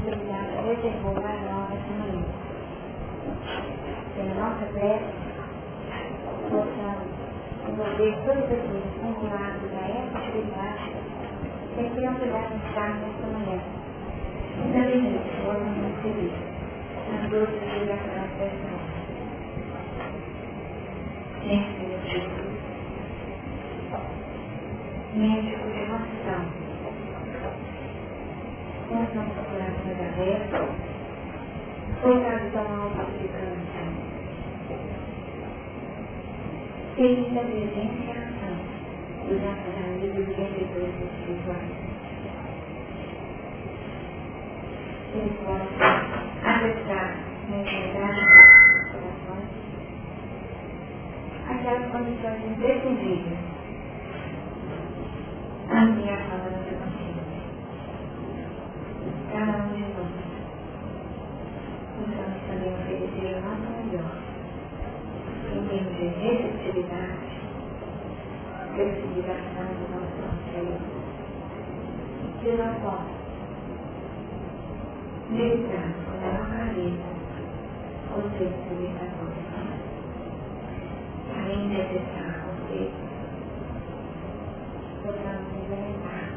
determinada reservou a nova manhã. Pela nossa prece, possamos envolver todas as coisas vinculadas a essa atividade, sem que não pudéssemos estar nesta manhã. E também de forma muito feliz, nas duas obrigações pessoais. Senhor Jesus, médico de noção, com os nossos corações abertos, coitado tão alto de canção. Feliz da presença e ação dos amigos vendedores espirituais. Eles possam acessar na intimidade dos corações aquelas condições imprescindíveis ampliação da nossa cada um de nós. Possamos também oferecer o nosso melhor, em termos de receptividade, flexibilização do nosso anseio, de uma forma, meditar a clareza o texto libertador. Além de acessar conceitos, possamos implementar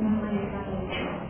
uma maneira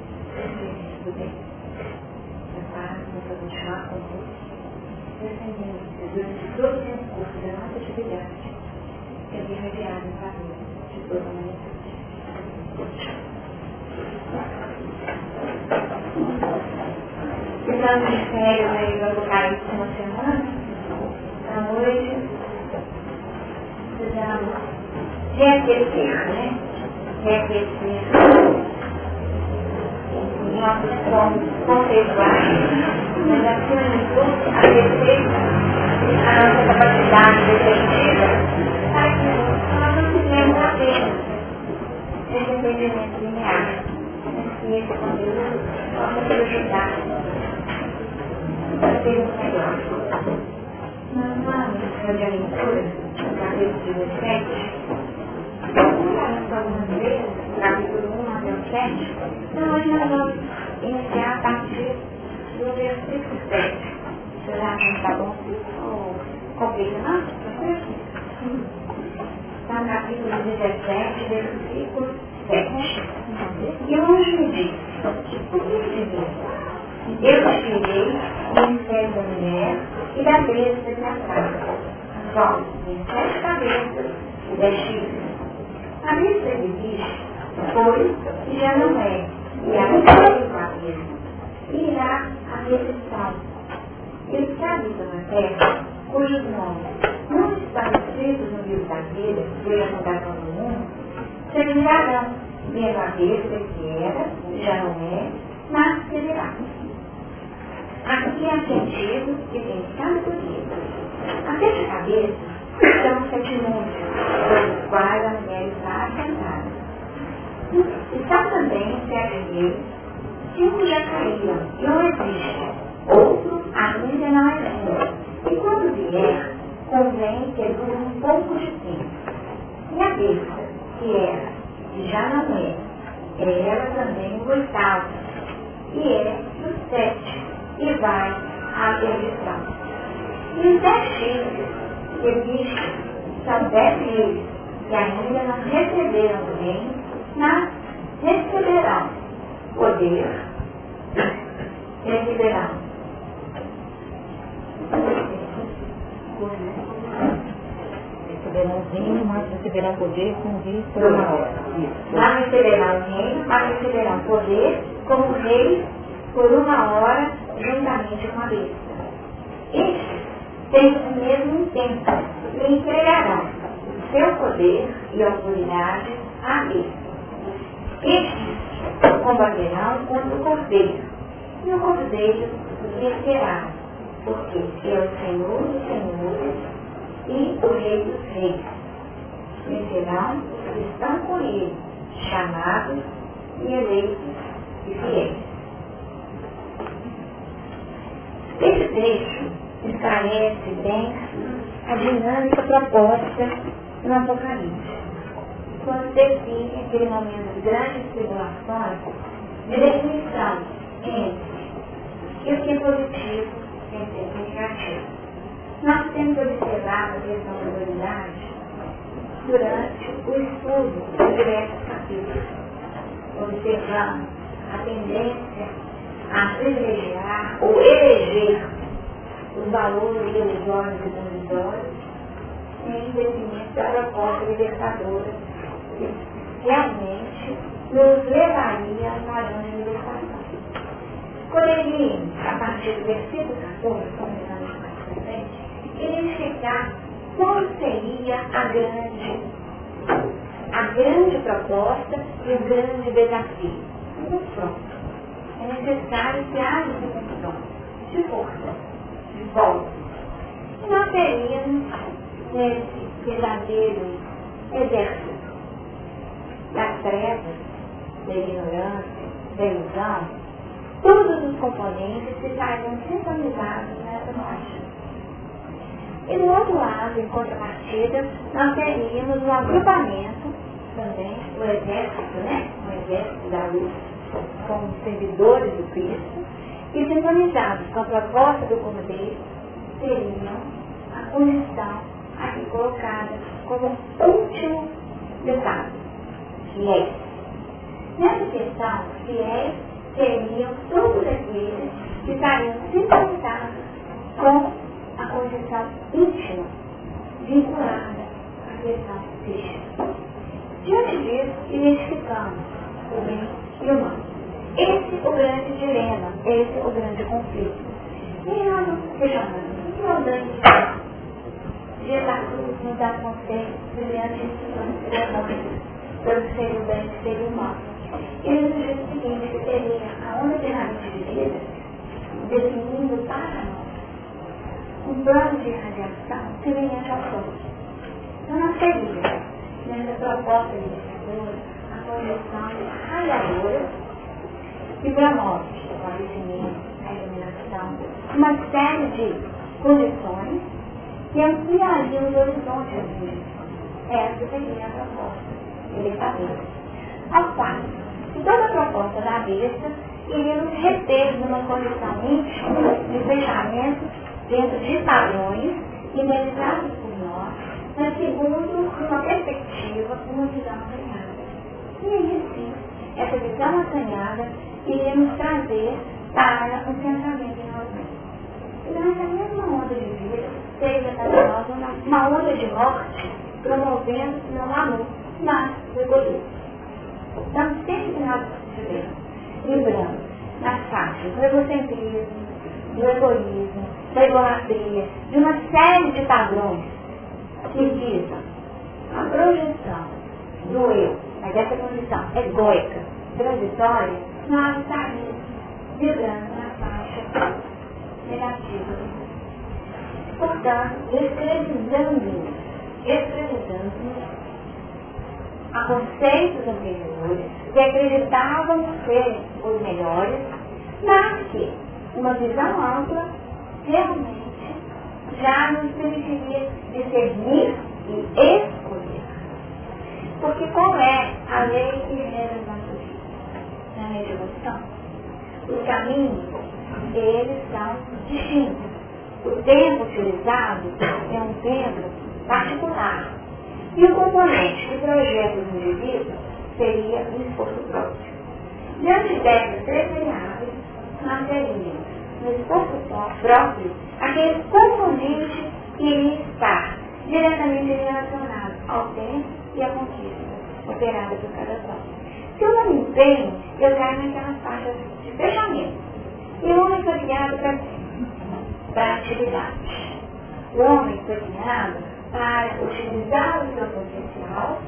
é, do bem. Prepara para continuar conosco, defendendo durante todo o transcurso da nossa atividade, que é irradiado em favor de toda a humanidade. Estamos de férias aí no Apocalipse uma semana, à noite, precisamos reaquecer, né? Reaquecer conceituais, mas acima de a a nossa capacidade defensiva, para que nós não tenhamos apenas esse entendimento linear, esse conteúdo possa nos a ter um melhor. Nós vamos fazer a leitura 17, procuramos algumas vezes, capítulo 1 até o 7, então hoje nós vamos iniciar a partir do versículo 7. Será que está bom? Complica, não? Está no capítulo 17, versículo 7. E anjo me disse, o que significa? Eu te tirei do mistério da mulher e da besta de casa. Só sete cabeças e dez chifres. A de bicho foi e já não é e a cabeça irá a recepção. Ele sabe na terra, cujos nomes não estão escritos no livro da vida, desde a fundação do mundo, terminarão vendo a besta que era, já não é, mas será. Aqui há sentido que tem cada coisa. A sete cabeças são sete mundos, pelos quais a mulher está assentada. Está também sete deles, cinco já caíram, não existe. Outro ainda não existe. E quando vier, convém que dure um pouco de tempo. E a besta, que era, e já não é, é ela também o oitavo, e é o sete, e vai à perdição. E os dez chifres que existem são dez reis, que ainda não receberam o reino mas receberão poder, receberão receberão reino, mas receberão poder com uma hora. Mas receberão reino, mas receberão poder como reis por uma hora, juntamente com a besta. Estes têm o mesmo tempo e entregarão seu poder e autoridade à besta. Estes combaterão contra o cordeiro E o cordeiro vencerá, porque é o Senhor dos senhores e o Rei dos reis. Vencerão os que estão com ele, chamados e eleitos e fiéis. Esse trecho esclarece bem a dinâmica proposta no Apocalipse. Quando define aquele momento de grandes tribulações, de definição entre o que é positivo e o que é negativo. Nós temos observado a questão da dualidade durante o estudo de diversos capítulos. Observamos a tendência a privilegiar ou eleger os valores ilusórios e provisórios em detrimento da proposta libertadora realmente nos levaria a padrão de libertação. Poderíamos, a partir do versículo 14, começando mais para frente, identificar qual seria a grande, a grande proposta e o grande desafio. Muito pronto. É necessário que haja esse confronto de força bom. Nós teríamos nesse verdadeiro exército das trevas, da ignorância, da ilusão, todos os componentes que estariam sintonizados nessa marcha. E do outro lado, em contrapartida, nós teríamos um agrupamento também, o exército, né? O exército da luz, com os servidores do Cristo, e sintonizados com a proposta do Cordeiro, seriam a condição aqui colocada como último detalhe, Nessa questão, fiéis seriam todos aqueles que estariam sintonizados com a condição íntima, vinculada à questão física. Diante disso, identificamos o bem e o mal. Esse é o grande dilema, esse é o grande conflito. E nós questionamos, o que é o grande dilema? Jesus nos de da morte, pelo ser o bem e ser o mal. Ele nos diz o seguinte, que teria a unidade de vida definindo para nós um plano de radiação semelhante ao Sol. Então não seria, nessa proposta de iniciadora, a condição radiadora e promove o conhecimento, a iluminação, uma série de condições que ampliariam os horizontes. Essa seria a proposta libertadora. Ao passo que toda a proposta da besta iria nos reter numa condição íntima de fechamento dentro de padrões idealizados por nós, mas segundo uma perspectiva, uma visão assanhada. E aí sim, essa visão assanhada iremos trazer para o pensamento em nós mesmos. Então, essa mesma onda de vida seja para nós uma, uma onda de morte, promovendo não amor, mas o egoísmo. Então, sempre que nós estivermos lembrando nas faixas do egocentrismo, do egoísmo, da idolatria, de uma série de padrões que visam a projeção do eu, mas essa condição egóica, transitória, nós estaremos vibrando na faixa negativa. Portanto, escravizando, escravizando a conceitos anteriores que acreditavam ser os melhores, mas que uma visão ampla realmente já nos permitiria discernir e escolher. Porque qual é a lei que rege na evolução. Os caminhos, eles são distintos. O tempo utilizado é um tempo particular. E o componente que projeta os indivíduos seria o esforço próprio. Diante dessas três variáveis, nós teríamos no esforço próprio aquele componente que iria estar diretamente relacionado ao tempo e à conquista operada por cada qual. Se eu não me empenho, eu caio naquelas faixas de fechamento. E o homem foi criado para a atividade. O homem foi criado para utilizar o seu potencial,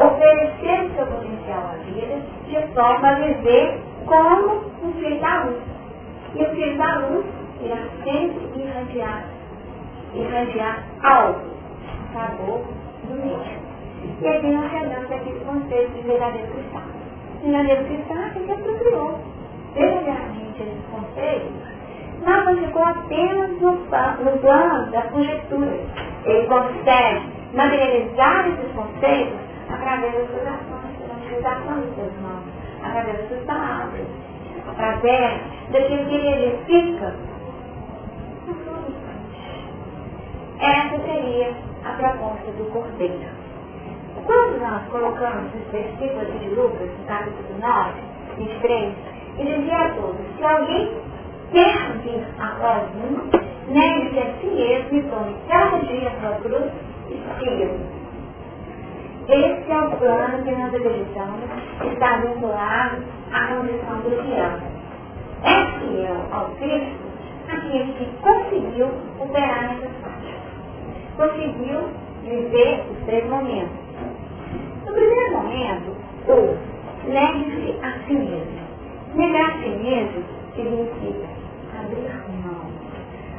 oferecer o seu potencial à vida, de forma a viver como um filho da luz. E o filho da luz irá sempre irradiar, irradiar algo, sabor do meio. E aqui nós chegamos aquele conceito de verdadeiro cristão. Verdadeiro cristão é que apropriou verdadeiramente esses não ficou apenas no, no plano da conjectura. Ele consegue materializar esses conceitos através das suas ações, das seus irmãos, através das suas palavras, através daquilo que ele edifica essa seria a proposta do Cordeiro. Quando nós colocamos versículo aqui de Lucas, no capítulo 9, 23, e dizia a todos, se alguém vir após mim, negue-se a si mesmo e tome cada dia a cruz e siga-me. Esse é o plano que nós acreditamos que está vinculado à condição do fiel. É fiel ao Cristo aquele que conseguiu operar nessas faixas. Conseguiu viver os três momentos. No primeiro momento, o negue-se a si mesmo. Negar a si mesmo significa abrir mão.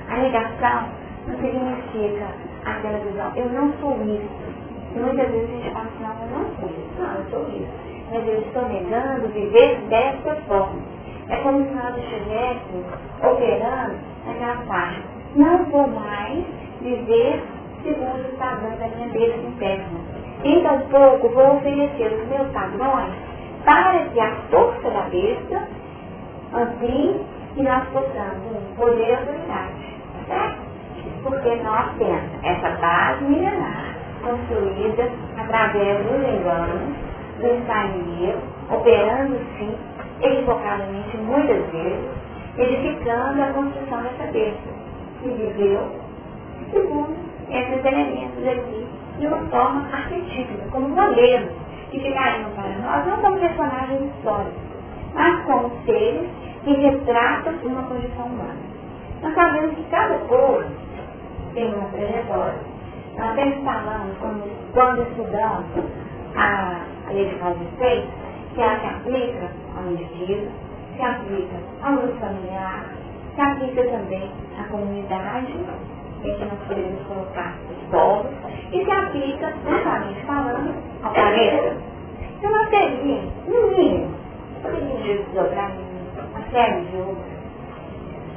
A negação não significa aquela visão, eu não sou isso. Muitas vezes a gente fala assim, não, eu não sou isso, não, eu sou isso. Mas eu estou negando viver dessa forma. É como se nós estivéssemos operando naquela parte. Não vou mais viver segundo os padrões da minha besta interna. Então, pouco vou oferecer os meus padrões para que a força da besta amplie e nós possamos poder autoridade. Certo? Porque nós temos essa base milenar construída através dos enganos, do ensaio, operando sim, equivocadamente muitas vezes, edificando a construção dessa besta, que viveu segundo esses elementos aqui de uma forma arquetípica, como modelos que ficariam para nós não como personagens históricos, seres que retratam uma condição humana. Nós sabemos que cada povo tem uma trajetória. Nós sempre falamos, quando, quando estudamos a, a lei de causa e que ela se aplica ao indivíduo, se aplica ao grupo familiar, se aplica também à comunidade, em que nós podemos colocar os povos, e se aplica, justamente falando, ao planeta. Então nós teríamos, no mínimo, poderíamos desdobrar uma série de outras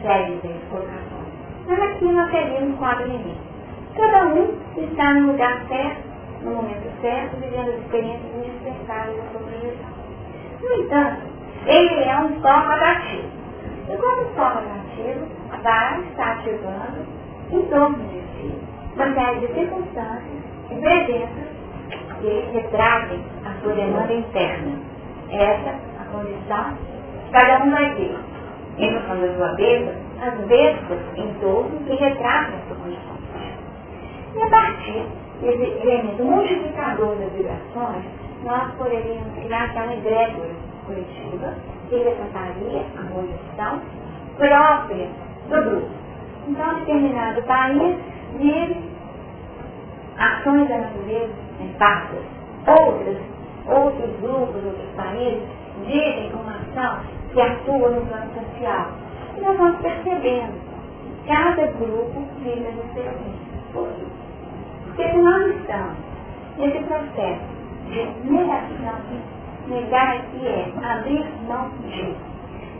séries de colocações. Mas aqui nós teríamos quatro inimigos. Cada um está no lugar certo, no momento certo, vivendo as experiências indispensáveis da sua projeção. No entanto, ele é um só rotativo. E como só rotativo, vai estar ativando em torno de si uma série de circunstâncias e presenças que retratem a sua demanda interna. Essa que cada um vai. Em função da sua besta, as bestas em torno que retratam a sua condição. E a partir desse elemento multiplicador das vibrações, nós poderíamos criar aquela egrégora coletiva que representaria a condição própria do grupo. Então, determinado país vive ações da natureza em partes. Outras, outros grupos, outros países vivem uma ação que atua no plano social. E nós vamos percebendo, cada grupo vive as experiências. Por quê? Porque se nós estamos nesse processo de negação, negar aqui é abrir mão de,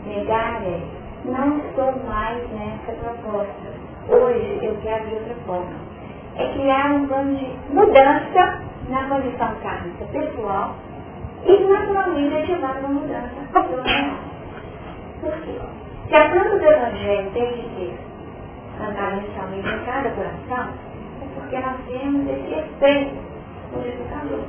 negar é não estou mais nessa proposta. Hoje eu quero de outra forma. É criar um plano de mudança na condição kármica pessoal e naturalmente ativar uma mudança. Por quê? Se a planta do Evangelho tem que ser cantada inicialmente em cada coração, é porque nós temos esse efeito modificador.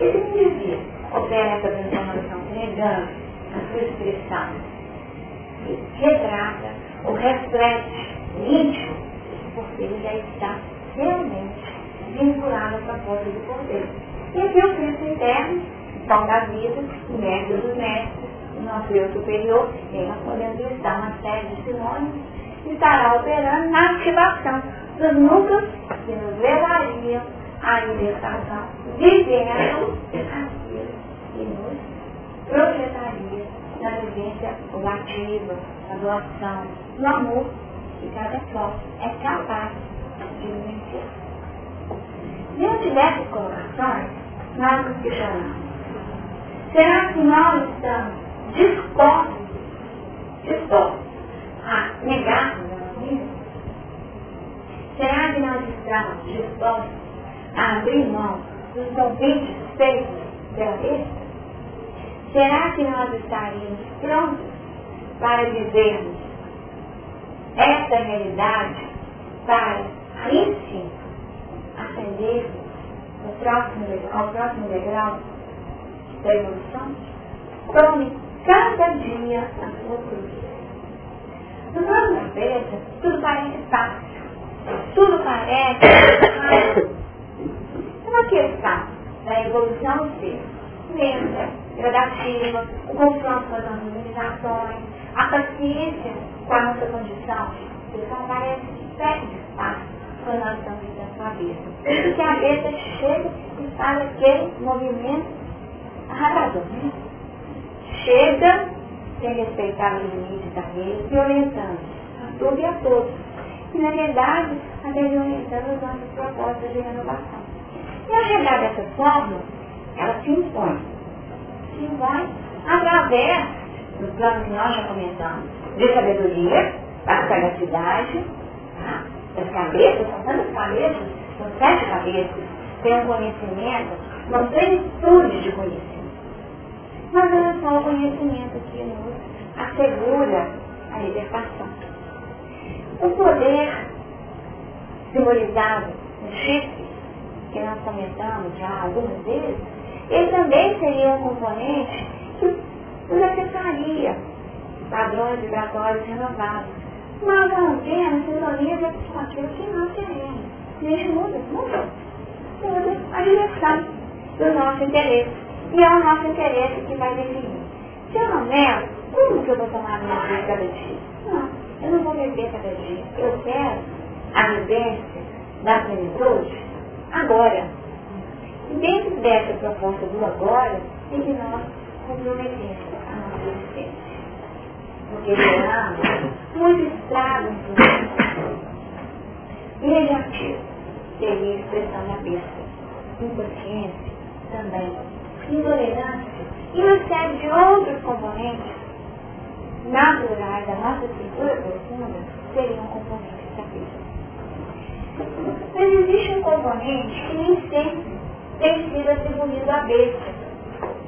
Esse indivíduo opera essa transformação negando a sua expressão retrata ou reflete íntimo, porque ele já está realmente vinculado à proposta do Cordeiro. E aqui o Cristo interno, pão da vida, o mestre dos mestres, nosso eu superior, e nós podemos listar uma série de sinônimos, estará operando na ativação dos núcleos que nos levariam à libertação, vivendo aquilo que nos projetaria na vivência ativa, na doação, no amor que cada qual é capaz de vivenciar. Diante dessas colocações, nós nos questionamos. Será que nós estamos dispostos, dispostos a negarmos a nossa vida? Será que nós estamos dispostos a abrir mão dos convites feitos pela besta? Será que nós estaríamos prontos para vivermos essa realidade para aí sim ascender próximo, ao próximo degrau da evolução? Tome cada dia a sua cruz. No nosso cabeça, tudo parece fácil. Tudo parece fácil. Uma questão da evolução ser lenta, gradativa, o confronto com as organizações, a paciência com a nossa condição, isso parece que perde espaço quando nós estamos vivendo a cabeça. Porque a cabeça chega e faz aquele movimento arrasador. Chega sem respeitar os limites da lei, violentando a tudo e a todos. E na verdade, até violentando os nossos propósitos de renovação. E a realidade dessa forma, ela se impõe. Se impõe através do plano que nós já comentamos, de sabedoria, da sagacidade, tá? das cabeças, são tantas cabeças, são sete cabeças, tem um conhecimento, uma plenitude de conhecimento. Mas é só o conhecimento que nos assegura a libertação. O poder simbolizado no chifre, que nós comentamos já algumas vezes, ele também seria um componente que nos afetaria padrões vibratórios renovados. Nós não temos sintonia com aquilo que nós queremos. E isso muda, muda. Muda a direção do nosso interesse. E é o nosso interesse que vai definir. Se eu não nego, como que eu vou tomar minha vida cada dia? Não, eu não vou viver cada dia. Eu quero a vivência da plenitude agora. E dentro dessa proposta do agora, é que nós comprometemos a nossa existência. Porque geramos muito estrago negativo. Seria a expressão da besta. Inconsciência também. Intolerância e uma série de outros componentes naturais da nossa estrutura profunda seriam componentes da besta. Mas existe um componente que nem sempre tem sido atribuído à besta,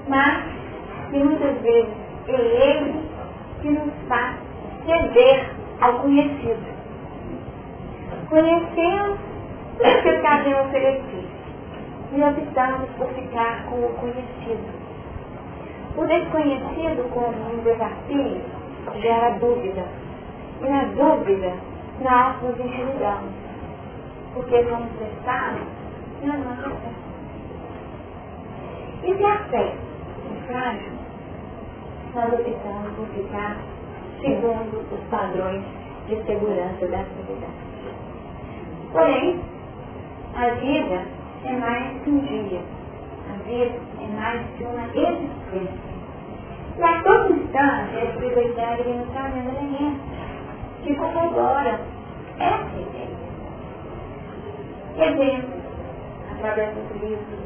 mas que muitas vezes é ele que nos faz ceder ao conhecido. Conhecemos o que está bem oferecido e optamos por ficar com o conhecido. O desconhecido como um desafio gera dúvida. E na dúvida nós nos intimidamos. Porque vamos prestar na nossa fé. E se a fé é frágil, nós optamos por ficar segundo os padrões de segurança da atividade. Porém, a vida é mais que um dia. A vida é mais que uma existência. E a todo instante, a espiritualidade vem nos trazendo elementos que corroboram essa ideia. Exemplos, através dos livros,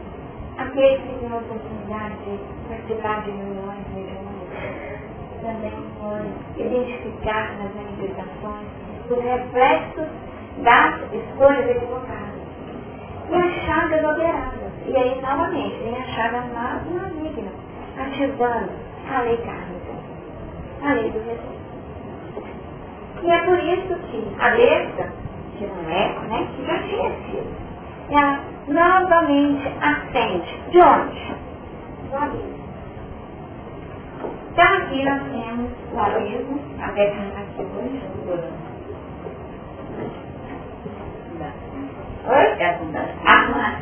aqueles que têm a oportunidade de participar de reuniões mediúnicas, também podem identificar nas manifestações os reflexos das escolhas equivocadas e as chagas alteradas. E aí, novamente, vem a chaga maligna, ativando a lei kármica, a lei do retorno. E é por isso que a besta, que não é, né, que já tinha sido, ela novamente acende. De onde? Do abismo. Então aqui nós temos o abismo, a representação do Ah,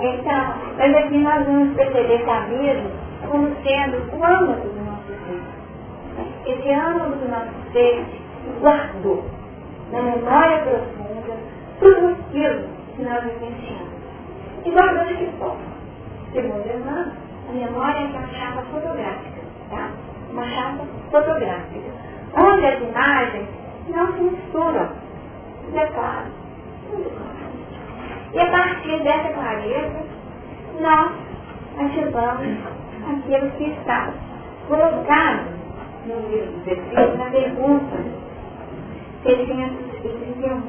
então, mas aqui nós vamos perceber abismo como sendo o âmago do nosso ser. Esse âmago do nosso ser guardou na memória profunda tudo aquilo que nós vivenciamos. E guardou de que forma? Segundo irmã, a memória é a chave fotográfica. Tá? uma chapa fotográfica, onde as imagens não se misturam. Isso E a partir dessa clareza, nós ativamos aquilo que está colocado no livro dos Espíritos na pergunta 631.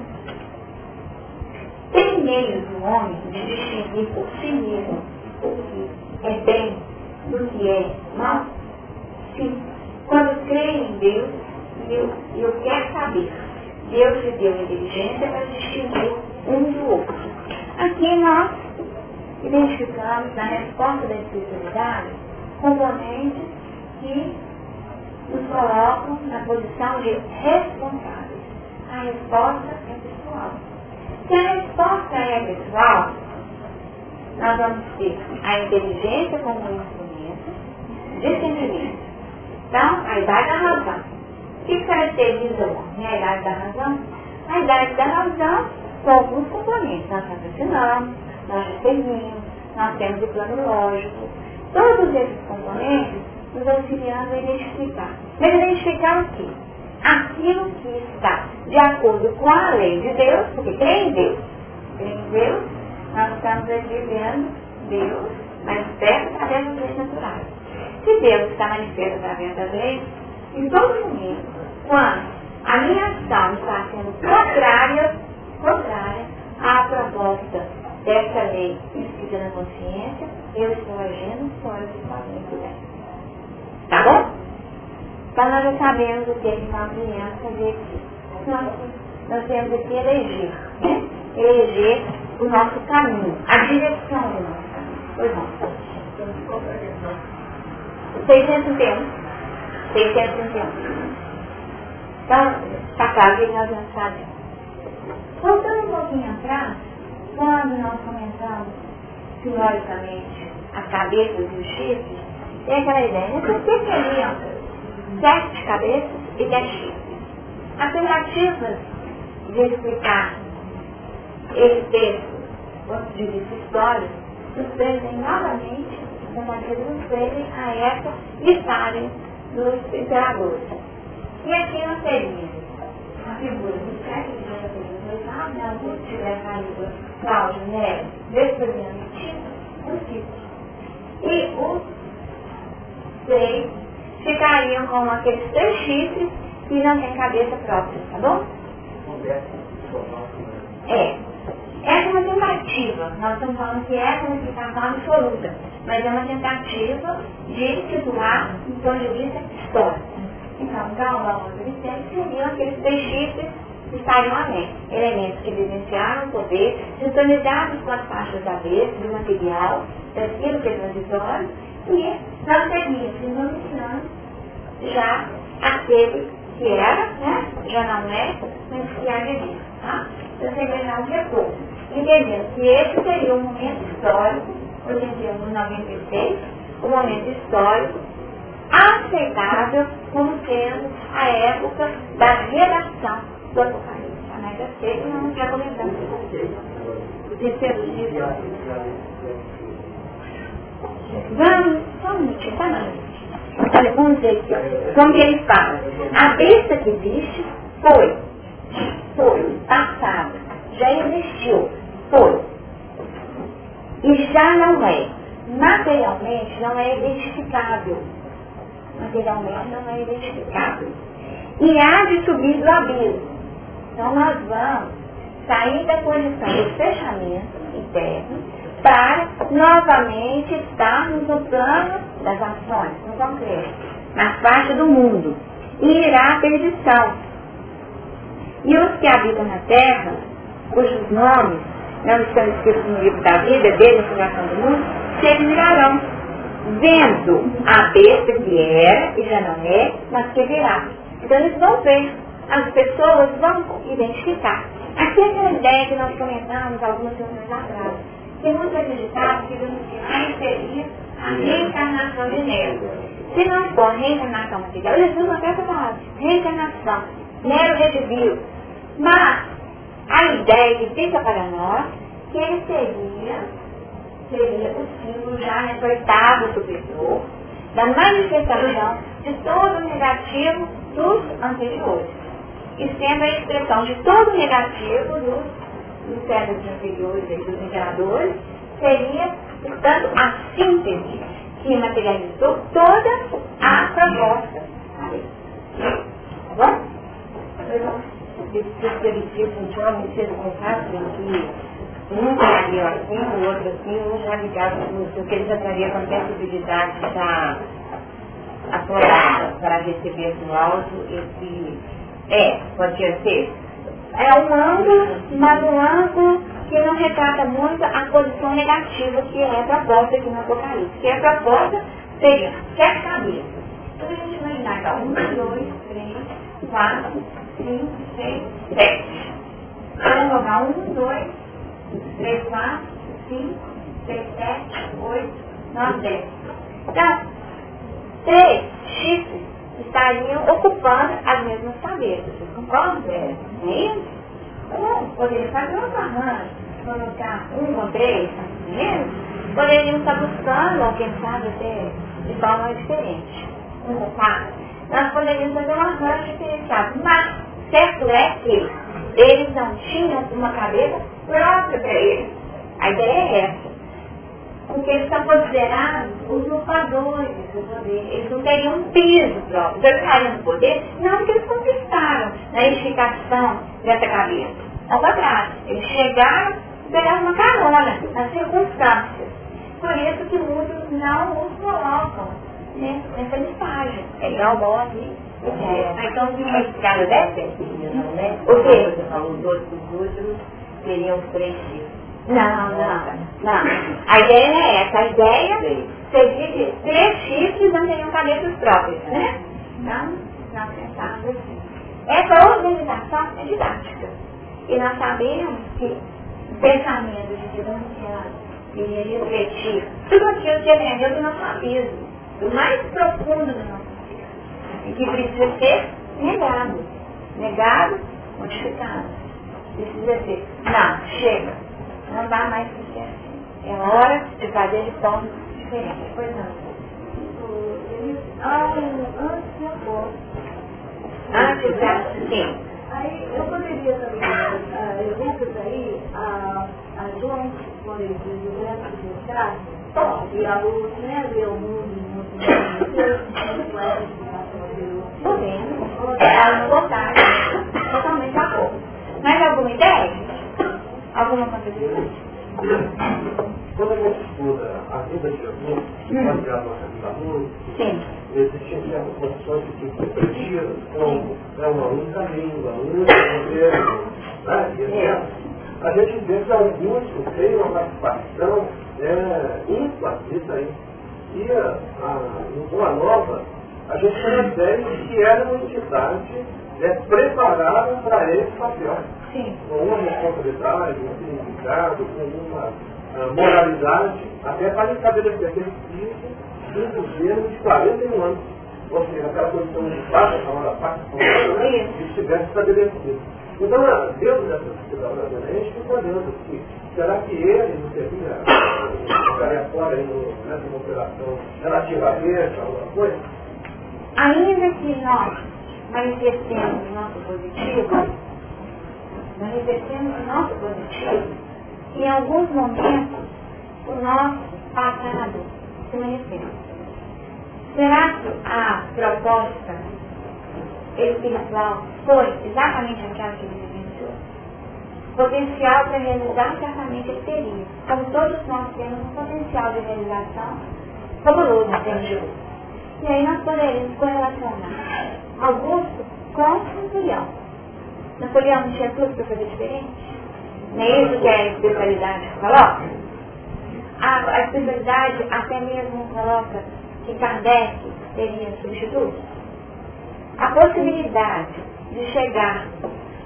Tem meio do homem de distinguir por si mesmo o que é bem do que é mal? Sim. Quando crê em Deus eu, eu quero saber, Deus lhe deu inteligência para distinguir um do outro. Aqui nós identificamos na resposta da espiritualidade componentes que nos colocam na posição de responsáveis. A resposta é pessoal. Se a resposta é pessoal, nós vamos ter a inteligência como um instrumento de sentimento. Então, a idade da razão. Que caracteriza? A idade da razão? A idade da razão com alguns componentes. Nós raciocinamos, nós discernimos, nós temos o plano lógico. Todos esses componentes nos auxiliando a identificar. Mas identificar o quê? Aquilo que está de acordo com a lei de Deus, porque crê em Deus. Crê em Deus, nós estamos aqui vendo Deus manifesto através das leis naturais. Se Deus está manifesto através das leis, em todo momento, quando a minha ação está sendo contrária, contrária à proposta dessa lei escrita na consciência, eu estou agindo fora do padrão bem. Tá bom? Então nós já sabemos o que, é que nós viemos fazer aqui. Nós, nós temos aqui eleger, né? Eleger o nosso caminho, a direção do nosso caminho. Pois não. 631. 631. Então, está claro que nós já sabemos. Voltando um pouquinho atrás, quando nós comentamos, teoricamente, a cabeça dos chifres, tem aquela ideia, né? Por que seriam sete cabeças e dez chifres? As tentativas de explicar esse texto, ponto de vista histórico, nos prendem novamente, tentativas nos prendem a essa estarem dos imperadores. E aqui nós teríamos a figura do século né? Se tiver caído Cláudio Nero, Vespasiano Tito, um ciclo. E os três ficariam com aqueles três chifres e não tem cabeça própria, tá bom? É. É uma tentativa. Nós estamos falando que essa é uma explicação absoluta. Mas é uma tentativa de situar do ponto de vista histórico. Então, Galvão e Vicente seriam aqueles chifres que estariam além. Elementos que vivenciaram o poder, sintonizados com as faixas da vez, do material, daquilo que é transitório, e nós teríamos denominando já aquele que era, né? já não é, mas que há de vir. Tá? Então seria um repouso. Entendendo que esse seria o momento histórico, hoje em dia, no 96, o momento histórico aceitável como sendo a época da redação do Apocalipse. A média 6 não já comentamos com vocês. Vamos, só um minutinho, tá não. Olha, vamos dizer aqui. Como que ele fala? A besta que existe foi, foi, passada, já existiu, foi. E já não é. Materialmente não é identificável. Materialmente não é identificável. E há de subir do abismo. Então nós vamos sair da condição de fechamento interno para novamente estarmos no plano das ações, no concreto, na parte do mundo. E irá a perdição. E os que habitam na terra, cujos nomes não estão escritos no livro da vida, desde a fundação do mundo, se admirarão, vendo a besta que era e já não é, mas que virá. Então eles vão ver, as pessoas vão identificar. Aqui é aquela ideia que nós comentamos algumas semanas atrás tem muitos acreditavam que Luciano seria a reencarnação de Nero. Se não for reencarnação material, Jesus até falava, reencarnação, Nero rediviu. Mas a ideia que fica para nós que ele seria, seria o símbolo já né, oitavo superior da manifestação de todo o negativo dos anteriores. E sendo a expressão de todo o negativo dos, dos cérebros anteriores e dos imperadores, seria, portanto, a síntese que materializou toda a proposta. Tá bom? Esse funciona em ser contato em que um traria assim, o outro assim, um já ligado com o que ele já traria com a sensibilidade já aflorada para receber no áudio esse... É, pode ser. É um ângulo, mas um ângulo que não retrata muito a posição negativa que é proposta aqui no Apocalipse. Que a proposta seria sete cabeças. Então a gente imaginar que um, dois, três, quatro, cinco, seis, sete. Vamos jogar um, dois, três, quatro, cinco, seis, sete, oito, nove, dez. Então, três chifres estariam ocupando as mesmas cabeças. Vocês concordam? É isso? Ou poderia fazer um arranjo, colocar um ou três, mesmo, poderiam estar buscando, ou quem sabe até de forma diferente, um ou quatro. Nós poderíamos fazer um arranjo diferenciado. Mas certo é que eles não tinham uma cabeça própria para eles. A ideia é essa. Porque eles são considerados usurpadores do. Eles não teriam um piso próprio. Eles estariam no poder, não porque eles conquistaram na edificação dessa cabeça. Ao contrário, eles chegaram e pegaram uma carona nas circunstâncias. Por isso que muitos não os colocam né, nessa listagem. É igual o aqui. É, então, de uma escala dessa, não, né? O quê? Você falou, os outros últimos teriam três tipos. Não, não, não. A ideia é essa. A ideia seria que três chifres não teriam cabeças próprias, né? Então, nós pensamos assim. Essa organização é didática. E nós sabemos que o pensamento de denunciar e refletir tudo aquilo que aprendeu do nosso abismo, do mais profundo do nosso ser, e que precisa ser negado. Negado, modificado. Precisa ser, não, chega não dá mais para ser assim. É hora de fazer de forma diferente. Pois não. Ah, antes e após. Antes sim. Aí eu poderia também, uh, eu lembro aí, a, a João, quando ele diz o verso de e a luz, né, ver o mundo, o mundo, muito vendo. Ela não votar. Totalmente a cor. Mais alguma ideia? Alguma contribuição? Quando a gente estuda a vida de Jesus, baseado na vida luz, existiam certas condições que se compreendiam como é uma única língua, um único governo, né? e etc. A gente vê que alguns têm uma participação é, nisso aí. E a, a, em Boa Nova, a gente tem a ideia de que era uma entidade é, preparada para esse papel. Sim. Com uma responsabilidade, um significado, com uma uh, moralidade, até para estabelecer aquele piso de um governo de 41 anos. Ou seja, aquela posição de paz, a palavra paz, que estivesse estabelecido. Então, dentro dessa sociedade a gente fica olhando aqui, será que ele não seria, ficaria fora nessa operação relativamente alguma coisa? Ainda que nós manifestemos o nosso positivo, manifestemos o nosso positivo, em alguns momentos o nosso passado se manifesta. Será que a proposta espiritual foi exatamente aquela que? Potencial para realizar certamente ele teria. Como todos nós temos um potencial de realização fabuloso em termos de luz. E aí nós poderíamos correlacionar Augusto com Napoleão. Napoleão não tinha tudo para fazer diferente? É isso que é a especialidade coloca? A, a especialidade até mesmo coloca que Kardec teria substituto. A possibilidade de chegar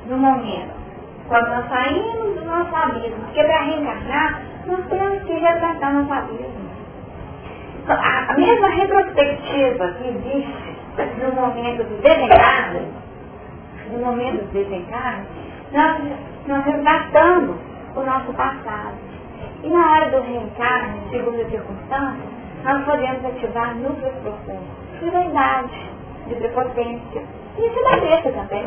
no momento, quando nós saímos do nosso abismo, porque para reencarnar, nós temos que resgatar nosso abismo. A, a mesma retrospectiva que existe no momento do desencarne, no momento do desencarne, nós, nós resgatamos o nosso passado. E na hora do reencarne, segundo as circunstâncias, nós podemos ativar núcleos profundos. de vaidade, de prepotência. É da besta também.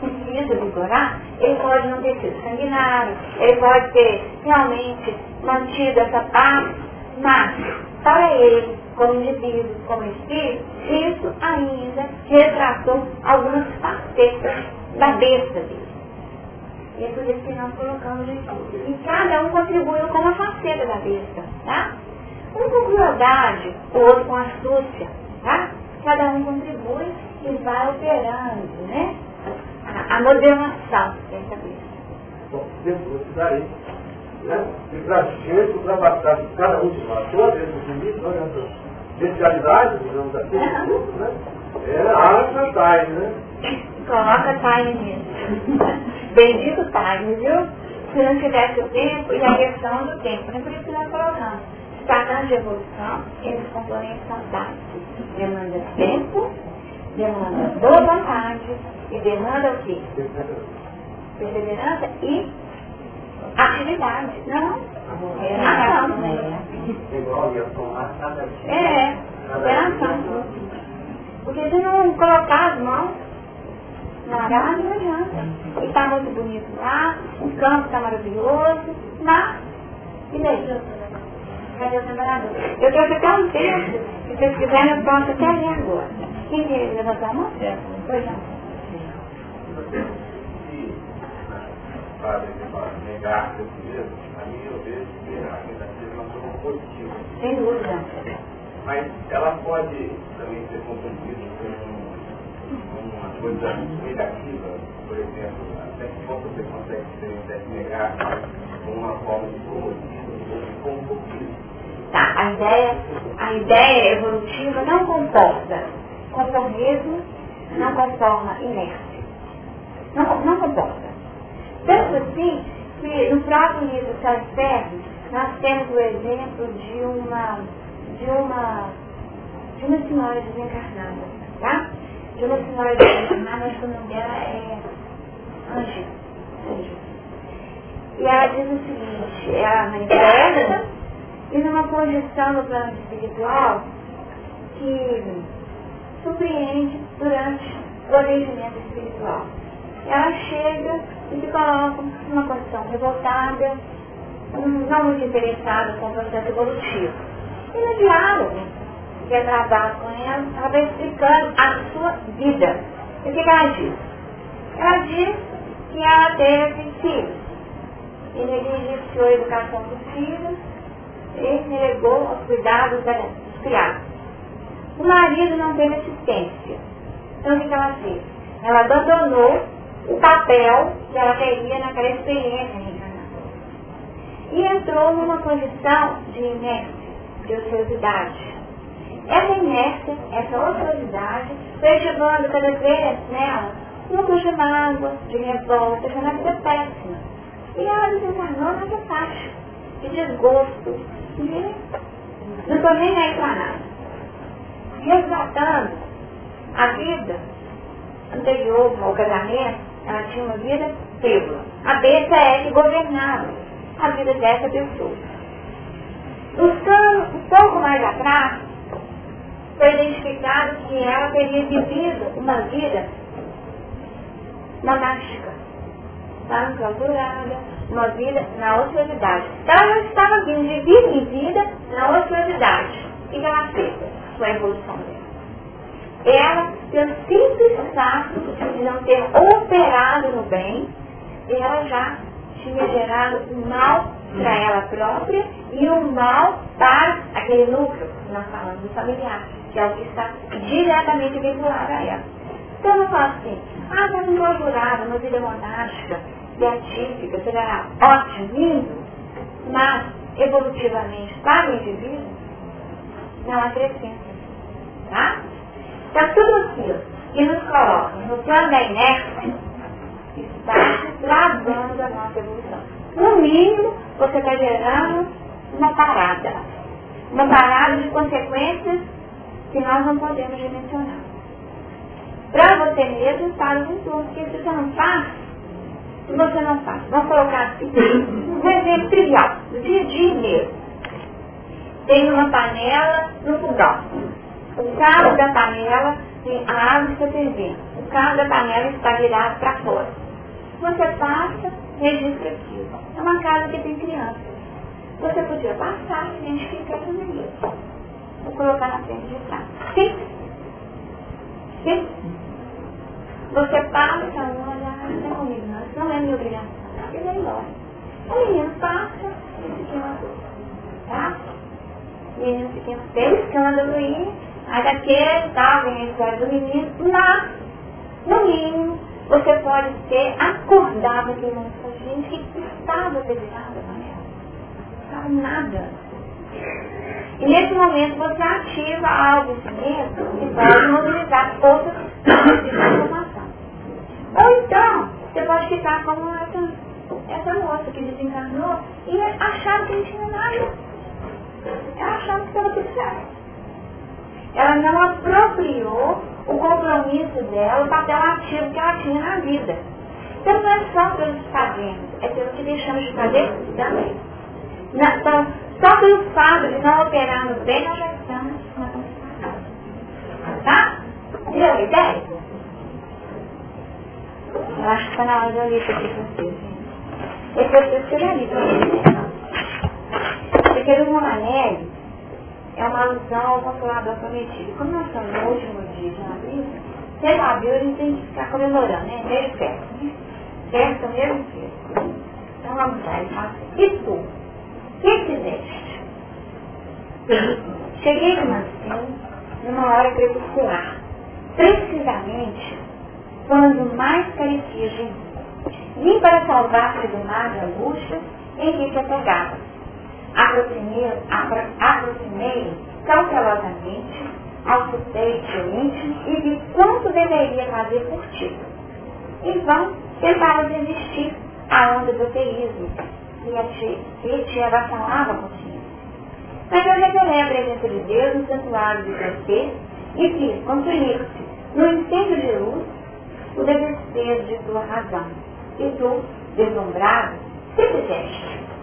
Precisa vigorar, ele pode não ter sido sanguinário, ele pode ter realmente mantido essa paz, mas para ele, como indivíduo, como espírito, isso ainda retratou algumas facetas da besta dele. E é por isso que nós colocamos aqui. E cada um contribuiu com uma faceta da besta, tá? Um com crueldade, outro com astúcia, tá? Cada um contribui e vai operando, né? A, moderação dessa besta. Bom, depois daí, né? E para gente ultrapassar cada um de nós, todos esses limites, olha essas especialidades, digamos assim, né? É a Time, né? Coloca time nisso. Bendito time, viu? Se não tivesse o tempo e a questão do tempo. Não é por isso que nós colocamos. Tratando de evolução, esses componentes são dados. Demanda tempo, demanda boa vontade e demanda o quê? Perseverança e atividade. Não, é ação. É, é ação. Porque se não colocar as mãos na arada, não adianta. E está muito bonito lá, o campo está maravilhoso, mas, e daí? Cadê o? Eu quero ficar um texto, se vocês quiserem, eu posso até ler agora. Quem quer levantar a mão? Pois não. Negar a mesmo, a mim eu vejo que a tentativa é uma positiva. Sem dúvida. Mas ela pode também ser confundida com uma coisa negativa, por exemplo, até que ponto você consegue se negar com uma forma de promotismo ou de conformismo. Tá, a ideia, a ideia evolutiva não comporta conformismo, não conforma inércia. Não, não comporta. Tanto assim que no próprio livro Céu e Ferro, nós temos o exemplo de uma, de uma, de uma senhora desencarnada, tá? De uma senhora desencarnada, acho que o nome dela é Ângela. E ela diz o seguinte, ela manifesta e numa condição no plano espiritual que surpreende durante o ordenamento espiritual. Ela chega e se coloca numa condição revoltada, não muito interessada com o processo evolutivo. E no diálogo que é travado com ela, ela vai explicando a sua vida. E o que ela diz? Ela diz que ela teve filhos. E negligenciou a educação dos filhos e negou aos cuidados dos criados. O marido não teve assistência. Então o que ela fez? Ela abandonou o papel que ela teria naquela experiência. E entrou numa condição de inércia, de ociosidade. Essa inércia, essa ociosidade, foi levando cada vez nela pouco de mágoa, de revolta, de uma vida péssima. E ela desencarnou nessa faixa de desgosto, de não estou nem aí. Resgatando a vida anterior ao casamento, ela tinha uma vida frívola. A besta é que governava a vida dessa pessoa. Um pouco mais atrás, foi identificado que ela teria vivido uma vida monástica, clausurada, uma vida na ociosidade. Ela estava vindo de vida em vida na ociosidade. O que ela fez? Foi a evolução ela, pelo simples fato de não ter operado no bem, ela já tinha gerado um mal para ela própria e um mal para aquele núcleo que nós falamos do familiar, que é o que está diretamente vinculado a ela. Então eu falo assim, ah, está incorporada uma vida monástica, beatífica, será ótimo, lindo, mas evolutivamente para o indivíduo não acrescenta. Tá? Está tudo aquilo que nos coloca no plano da inércia, está travando a nossa evolução. No mínimo, você está gerando uma parada. Uma parada de consequências que nós não podemos dimensionar. Para você mesmo, para o entorno. Porque se você não faz, se você não faz, vamos colocar assim, um exemplo trivial, do dia a dia mesmo. Tem uma panela no fogão O cabo da panela, a água está fervendo. O cabo da panela está virado para fora. Você passa, registra aquilo. É uma casa que tem criança. Você podia passar, identificar tudo isso. Vou colocar na frente de casa. Sim? Sim? Você passa, olha, não é comigo não, não é minha obrigação. Ele vai embora. O menino passa, aqui é uma coisa. Tá? O menino fica tem escândalo aí, daquele tal, vem a história do menino, mas, no mínimo, você pode ter acordado momento com gente que estava debilhada, não estava nada. E nesse momento você ativa algo dentro que pode mobilizar outras informação. Ou então, você pode ficar como essa, essa moça que desencarnou e achava que não tinha nada. Ela achava que estava tudo certo. Ela não apropriou o compromisso dela, o papel ativo que ela tinha na vida. Então não é só pelo que fazemos, é pelo que deixamos de fazer também. Então, só pelo fato de não operarmos bem, nós já estamos na concentração. Tá? Deu a ideia? Eu acho que está na hora de eu ler isso aqui para vocês. Esse é o que eu já li. Porque o Romanelli é uma alusão ao Consolador Prometido. Como nós estamos no último dia de abril, se ele abriu, a gente tem que ficar comemorando, né? Meio perto, né? Perto mesmo tempo. Então vamos lá, ele fala assim, e tu? O que fizeste? Cheguei de Marcelo numa hora crepuscular, precisamente quando mais carecia de mim. Vim para salvar-te do mar de angústia em que te apegava. Aproximei cautelosamente, auscultei teu íntimo e vi quanto deveria fazer por ti. Em vão, tentava desistir a onda do ateísmo que te, te avassalava a consciência. Mas eu revelei a presença de Deus no santuário de ser e vi consumir-se no incêndio de luz o desespero de tua razão. E tu, deslumbrado, que fizeste?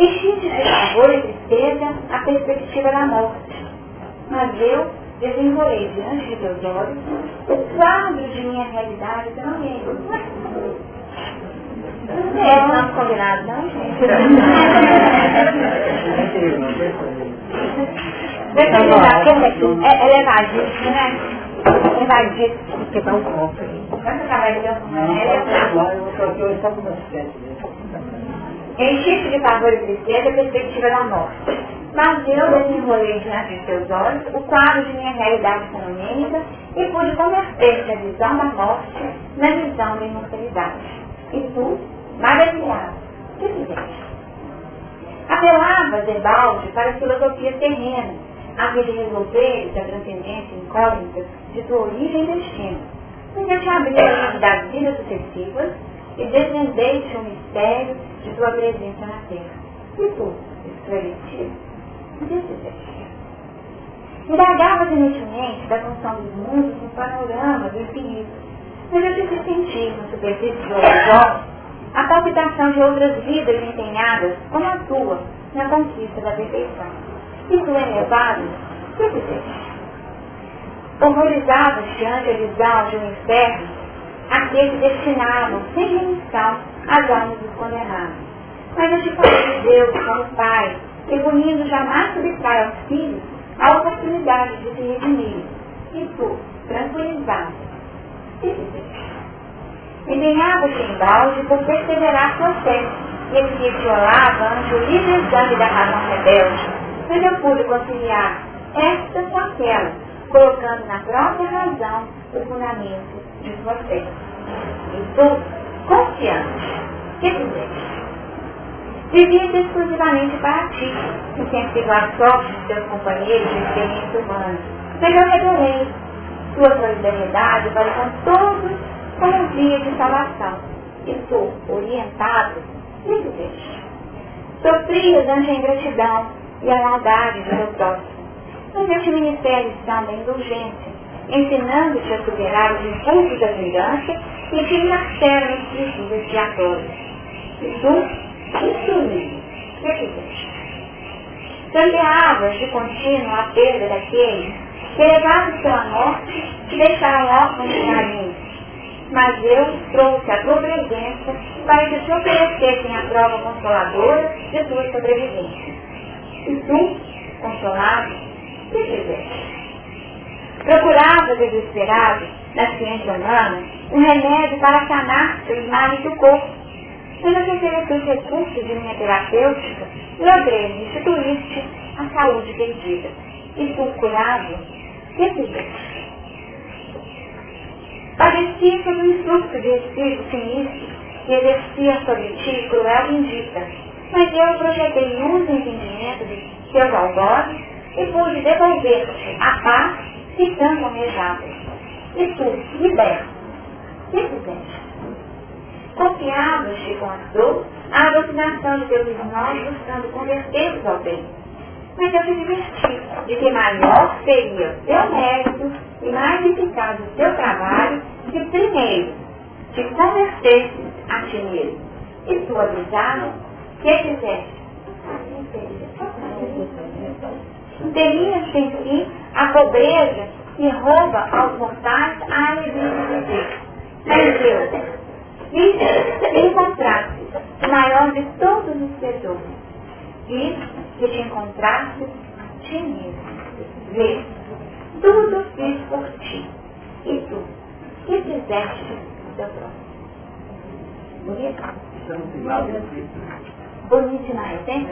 Enchiste de favor e tristeza a perspectiva da morte. Mas eu desenvolei diante de teus olhos o quadro de minha realidade que não é. Não é combinado, não, gente? Depende da coisa, é, é levadíssimo, né? Levadíssimo. Você dá um copo aí. Quando trabalha de né? Eu estou aqui hoje só Enchiste de pavor e tristeza a perspectiva da morte. Mas eu desenvolvi diante de teus olhos o quadro de minha realidade fenomênica e pude converter a visão da morte na visão da imortalidade. E tu, maravilhado, que fizeste? Apelava, Debalde, para a filosofia terrena, a fim de resolver a transcendência incógnita de tua origem e destino. Porque te abri a das vidas sucessivas e desvendei-te o mistério de tua presença na terra. E tu, esclarecido, fizeste? Indagavas inutilmente da função dos mundos no panorama do infinito, mas eu te sentir na superfície de outros a palpitação de outras vidas empenhadas, como a tua, na conquista da perfeição. E tu, elevado, que fizeste? Horrorizavas diante a visão de um inferno aqueles que sem remissão dos condenados. Mas eu te falei de Deus como Pai, que punindo jamais subtrai aos filhos a oportunidade de se redimir. E tu, tranquilizado? Empenhava-te em balde por perseverar sua fé, e esse violava ante o livre exame da razão rebelde, mas eu pude conciliar esta com aquela, colocando na própria razão o fundamento de sua fé. E tu, confiante, que fizeste? Vivia exclusivamente para ti, sorte de teus companheiros de experiência humana. Mas eu revelei tua solidariedade para com todos como via de salvação. E tu, orientado, que fizeste? Sofrias ante a ingratidão e a maldade do teu próximo. Mas eu te ministério estão da indulgência, ensinando-te a superar os impulsos da vingança e te encarceram os princípios expiatórios. E tu, instruído, que fizeste? Cambiavas de contínuo a perda daqueles que levavam sua morte e deixaram órfãos de carinho. Mas Deus trouxe a tua presença para que te oferecessem a prova consoladora de tua sobrevivência. E tu, consolado, que fizeste? Procurava desesperado, na ciência humana, um remédio para sanar os males do corpo. Mas não ofereceu os recursos de minha terapêutica, logrei instituíste a saúde perdida. E tu, curado, que fizeste? Padecia sob o influxo de espírito sinistro que exercia sobre ti cruel vindita. Mas eu projetei luz e entendimento de teus algozes e pude devolver-te a paz que tanto almejavas. E tu, liberto, que fizeste? Confiavas-te com a dor a alucinação de teus irmãos buscando convertê-los ao bem. Mas eu te diverti de que maior seria o teu mérito e mais eficaz o teu trabalho se primeiro te convertesse a ti mesmo. E tu avisado, que fizeste? Temias em si a pobreza que rouba aos mortais a alegria de viver. Mas Deus, encontraste o maior de todos os tesouros, e que te encontraste ti mesmo. Vê, tudo fiz por ti. E tu, que fizeste o teu próximo? Bonito? Bonito demais, hein?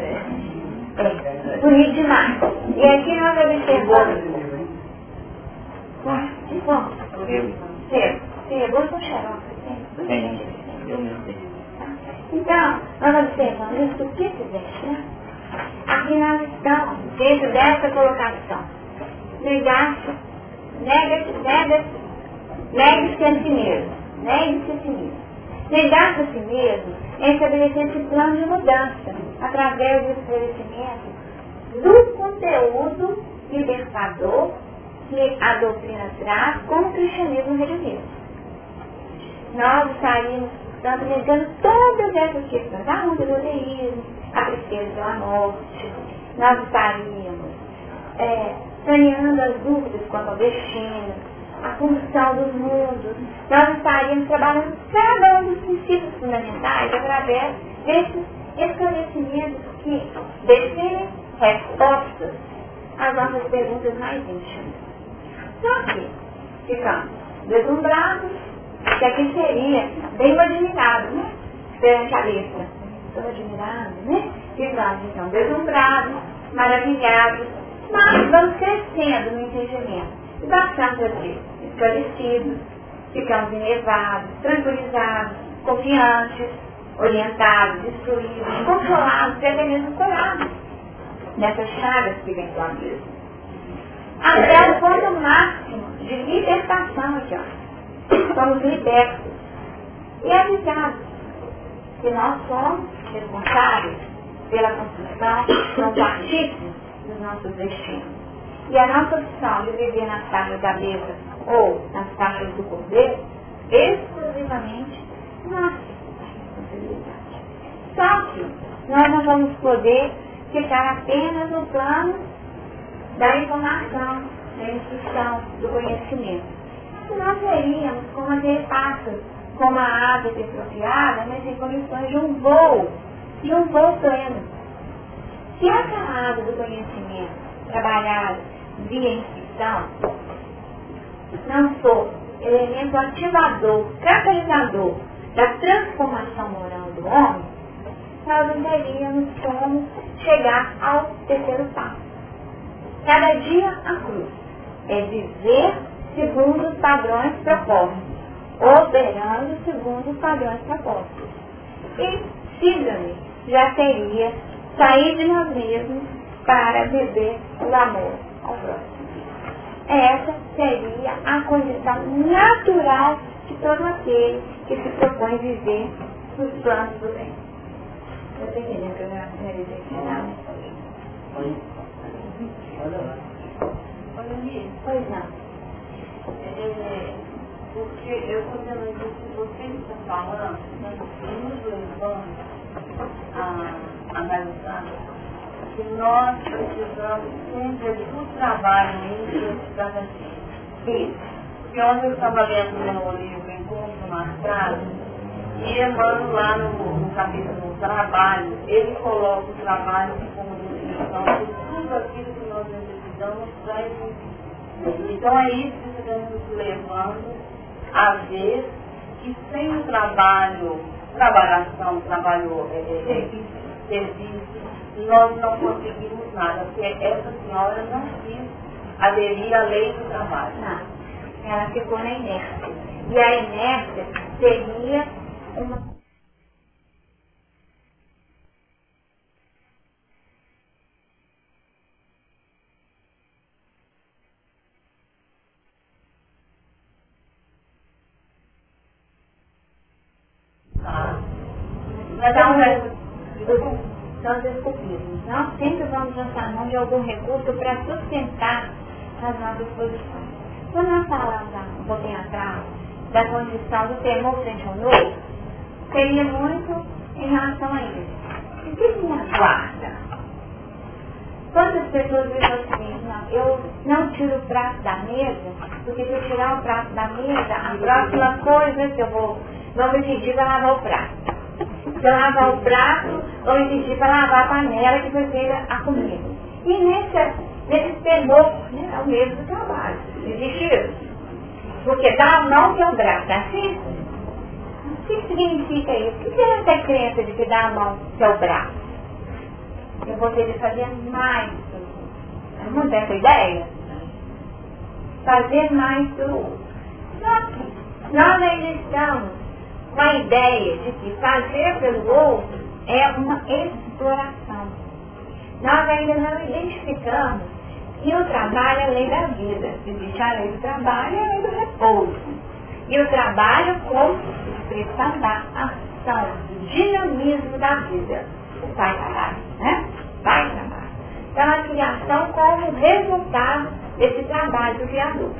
Bonito demais. E aqui nós observamos de bom. Cedo. Cedo, com xerox. Então, nós observamos isso o que fizeste, né? Aqui nós estamos dentro dessa colocação. Negaste, nega-se, nega-se, negue-se a si mesmo. Negue-se a si mesmo. Negar-se a si mesmo é estabelecer esse plano de mudança através do esclarecimento do conteúdo libertador que a doutrina traz como o cristianismo religioso. Nós estaríamos, portanto, negando todas essas questões, a onda do ateísmo, a tristeza pela morte, nós estaríamos é, saneando as dúvidas quanto ao destino, a função dos mundos, nós estaríamos trabalhando cada um dos princípios fundamentais através desses esclarecimentos que definem respostas às nossas perguntas mais íntimas. Só que ficamos deslumbrados, que aqui seria bem admirado, né? Perante a letra. Estou admirado, né? Ficamos então deslumbrados, maravilhados, mas vamos crescendo no entendimento. E bastante assim, esclarecidos, ficamos enervados, tranquilizados, confiantes, orientados, instruídos, consolados e até mesmo curados nessas chagas que vem com a mesa até o ponto máximo de libertação aqui, ó. Somos libertos. E avisados que nós somos responsáveis pela construção, somos artífices dos nossos destinos. E a nossa opção de viver nas taxas da mesa ou nas taxas do cordeiro, exclusivamente nossa. Só que nós não vamos poder ficar apenas no plano da informação, da instrução, do conhecimento. Nós veríamos como aquele pássaro, como a ave petrofiada, mas em condições de um voo, de um voo pleno. Se essa ave do conhecimento trabalhada via instrução, não for elemento ativador, catalisador da transformação moral do homem, nós não teríamos como chegar ao terceiro passo. Cada dia a cruz. É viver segundo os padrões propostos. Operando segundo os padrões propostos. E siga-me já seria sair de nós mesmos para viver o amor ao próximo. Essa seria a condição natural de todo aquele que se propõe viver os planos do bem. Eu que eu já realizei final. Olha, Pois não. É, porque eu estou vendo aqui que você está falando, nós estamos levando a analisar que nós precisamos sempre do trabalho íntimo de cada dia. Isso. Porque ontem eu estava lendo no livro Encontro Marcado, e Emmanuel lá no, no capítulo trabalho, ele coloca o trabalho como definição de tudo aquilo que nós necessitamos para existir. Então é isso que estamos levando a ver que sem o trabalho, trabalhação, trabalho, é, é, é serviço, nós não conseguimos nada, porque essa senhora não quis aderir à lei do trabalho. Não, ela ficou na inércia. E a inércia seria uma Então. Nós sempre vamos lançar mão de algum recurso para sustentar as nossas posições. Quando nós falamos um pouquinho atrás da condição do temor frente ao novo, seria muito em relação a isso. O que me aguarda? Quantas pessoas dizem assim, não, eu não tiro o prato da mesa, porque se eu tirar o prato da mesa, a próxima coisa que eu vou, vou me pedir para lavar o prato para lavar o prato ou exigir para lavar a panela que foi feita a comida. E nesse temor, né, é o mesmo trabalho. Existe isso. Porque dá a mão que é o braço, é assim? O que significa isso? O que é essa crença de que dá a mão que é o braço? Eu vou ter de fazer mais Não tem essa ideia? Fazer mais pelo outro. Nós ainda estamos com a ideia de que fazer pelo outro é uma exploração. Nós ainda não identificamos que o trabalho é a lei da vida. Existe a lei do trabalho e a lei do repouso. E o trabalho como expressão da ação, do dinamismo da vida. Vai trabalhar, né? Vai trabalhar. Então a criação como resultado desse trabalho do Criador.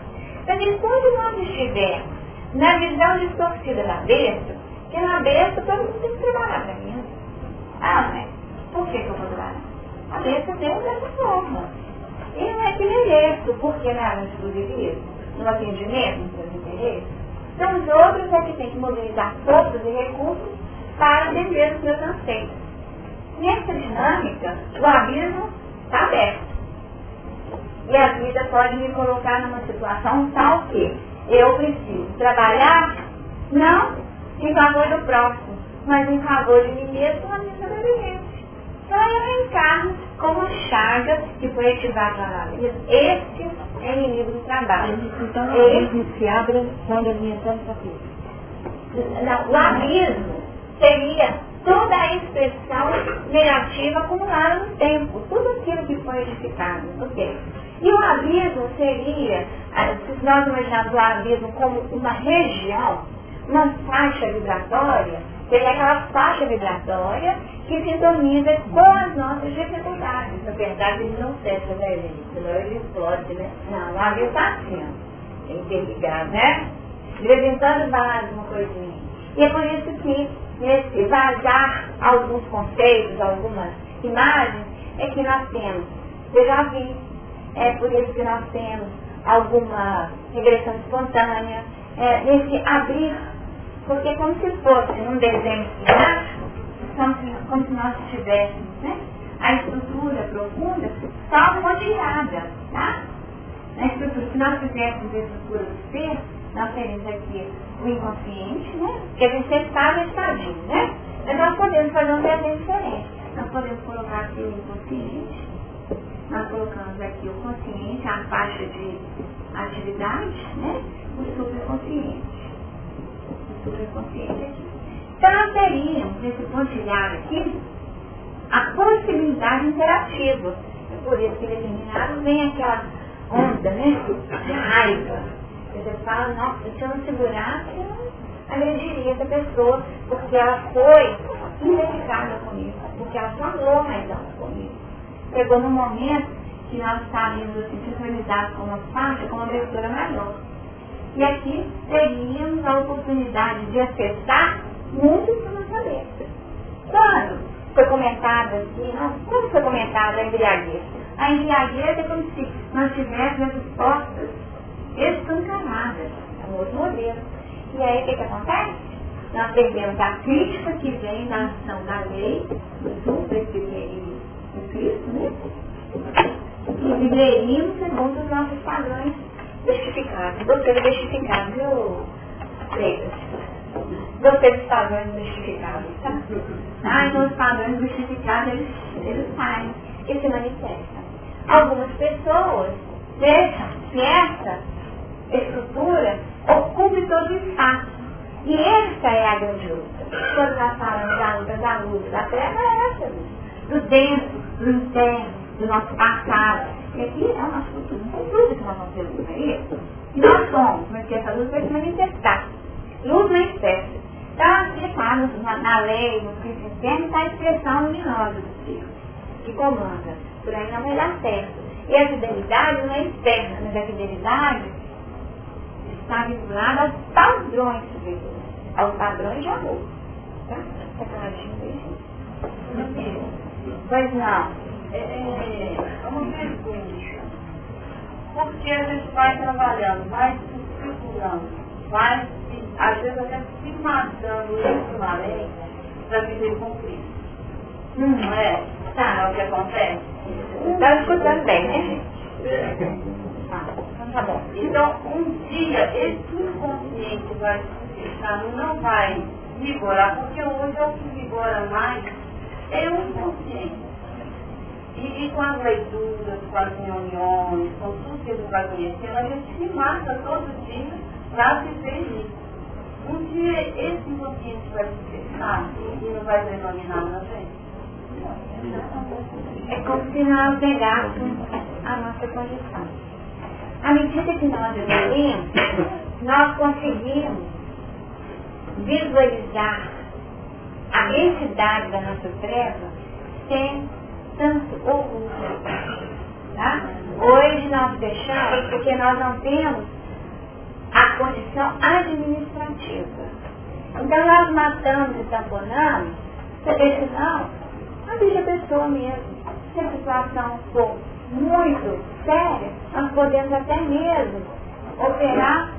Então, quando nós estivermos na visão distorcida da besta, que na besta todo mundo tem que trabalhar para mim. Ah, mas por que, que eu vou trabalhar? A besta Deus dessa forma. E não é que mereço, porque não é no exclusivismo, no atendimento, nos seus interesses. Então os outros é que tem que mobilizar forças e recursos para atender os meus anseios. Nessa dinâmica, o abismo está aberto. E a vida pode me colocar numa situação tal que eu preciso trabalhar não em favor do próximo, mas em favor de mim mesmo na minha sobrevivência. Então eu encarno como chaga que foi ativada na vida. Este é inimigo do trabalho. Então o abismo se abre quando alimentamos a vida. O abismo seria toda a expressão negativa acumulada no tempo, tudo aquilo que foi edificado. Okay. E o abismo seria, ah, se nós imaginarmos o abismo como uma região, uma faixa vibratória, seria aquela faixa vibratória que sintoniza com as nossas dificuldades. Na verdade, ele não fecha, né, gente? Senão ele explode, né? Não, o abismo está assim, ó, interligado, né? De vez em uma coisinha. E é por isso que nesse vazar alguns conceitos, algumas imagens, é que nós temos. Eu já vi é por isso que nós temos alguma regressão espontânea, é, nesse abrir, porque como se fosse num desenho se, como se nós tivéssemos né, a estrutura profunda só tirada, tá? A estrutura, se nós tivéssemos a estrutura do ser, nós teríamos aqui o inconsciente, né? Que a gente sempre está estadinho, né? Mas nós podemos fazer um desenho diferente. Nós podemos colocar aqui o inconsciente, nós colocamos aqui o consciente, a faixa de atividade, né? O superconsciente. Aqui. Então teríamos, nesse pontilhado aqui, a possibilidade interativa. É por isso que determinado vem aquela onda, né? De raiva. Você fala, nossa, se eu não segurasse, eu não agrediria essa pessoa, porque ela foi indelicada comigo, porque ela falou mais alto comigo chegou no momento que nós estávamos assim, sincronizados com uma faixa, com uma abertura maior. E aqui teríamos a oportunidade de acessar muito para nossa cabeça. Quando foi comentada aqui, como foi comentada a embriaguez? A embriaguez é como se nós tivéssemos as portas escancaradas, é um outro modelo. E aí o que, que acontece? Nós perdemos a crítica que vem da ação da lei, do presbitério do Cristo, né? E viveríamos segundo os nossos padrões justificados. Doutora justificado, viu? Gostei dos padrões justificados, tá? Ah, então os padrões justificados, eles, eles saem e se manifestam. Algumas pessoas deixam que essa estrutura ocupe todo o espaço. E essa é a grande luta. Quando nós falamos da luta da luz da terra, é essa luta. Do dentro, do interno, do nosso passado. E aqui é. Não tem dúvida que nós vamos ter luz, é isso? E nós somos, mas que essa luz vai se manifestar. Luz manifesta. Então, aqui fala na, na lei, no princípio interno, está a expressão luminosa do Deus, que comanda. Por aí não vai dar certo. E a fidelidade não é externa, mas a fidelidade está vinculada aos padrões superiores, aos padrões de amor. Tá? Tá clarinho Pois não. É, é, é uma pergunta. Porque a gente vai trabalhando, vai se circulando, vai às vezes até se matando isso na lei para viver com Cristo. Hum. Não é? Tá, é o que acontece? Está escutando bem, né? Ah, então tá bom. Então, um dia, esse inconsciente vai estar, não vai vigorar, porque hoje é o que vigora mais é o inconsciente. E, e com as leituras, com as reuniões, com tudo que ele vai conhecendo, a gente se mata todo dia para viver isso. Um dia esse inconsciente vai se fechar e não vai predominar na gente. É como se nós negássemos a nossa condição. À medida que nós evoluímos, nós conseguimos visualizar a entidade da nossa treva sem tanto orgulho. Tá? Hoje nós deixamos porque nós não temos a condição administrativa. Então nós matamos e tamponamos, senão avisa a pessoa mesmo. Se a situação for muito séria, nós podemos até mesmo operar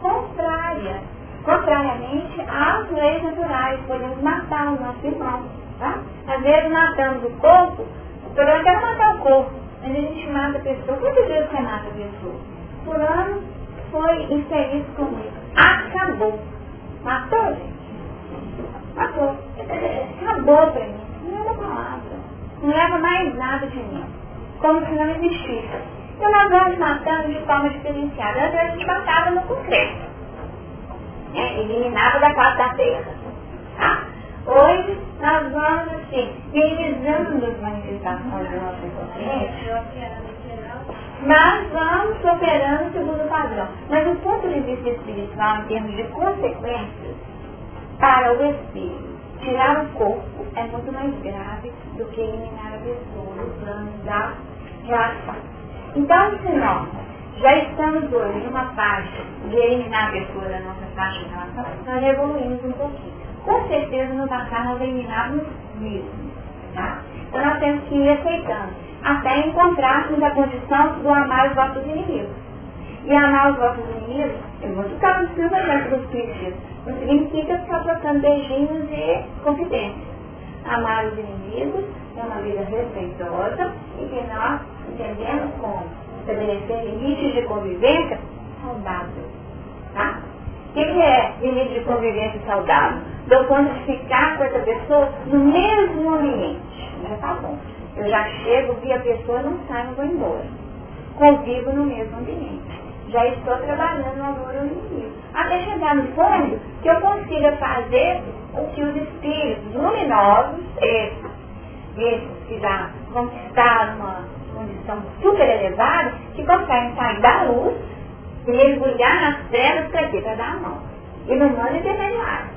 contrária, contrariamente às leis naturais, podemos matar o nosso irmão. Tá? Às vezes matamos o corpo, o problema é matar o corpo, mas a gente mata a pessoa. Quantas vezes você mata a pessoa? Por ano foi infeliz comigo. Acabou. Matou, gente? Matou. Acabou pra mim. Não era palavra. Não leva mais nada de mim. Como se não existisse. Então nós vamos matando de forma diferenciada. Antes a gente matava no concreto. É, eliminava da face da terra. Tá? Hoje nós vamos assim, minimizando as manifestações do nosso inconsciente mas vamos operando segundo o padrão. Mas do ponto de vista espiritual, em termos de consequências, para o espírito, tirar o corpo é muito mais grave do que eliminar a pessoa no plano da relação. Então, se nós já estamos hoje numa faixa de eliminar a pessoa da nossa faixa de relação, nós evoluímos um pouquinho. Com certeza no passado nós eliminávamos mesmo. Tá? Então nós temos que ir aceitando até encontrarmos a condição do amar os vossos inimigos. E amar os vossos inimigos, é muito claro no evangelho dos Cristo, não significa ficar trocando beijinhos e confidências. Amar os inimigos é uma vida respeitosa e que nós entendemos como estabelecer limites de convivência saudável. Tá? O que é limite de convivência saudável? De ficar com essa pessoa no mesmo ambiente. Já está bom. Eu já chego, vi a pessoa, não saio, vou embora. Convivo no mesmo ambiente. Já estou trabalhando no amor ao. Até chegar no ponto que eu consiga fazer o que os espíritos luminosos, esses, esses que já conquistaram uma condição super elevada, que conseguem sair da luz mergulhar nas trevas para quê? Para dar a mão. E não manda intermediário.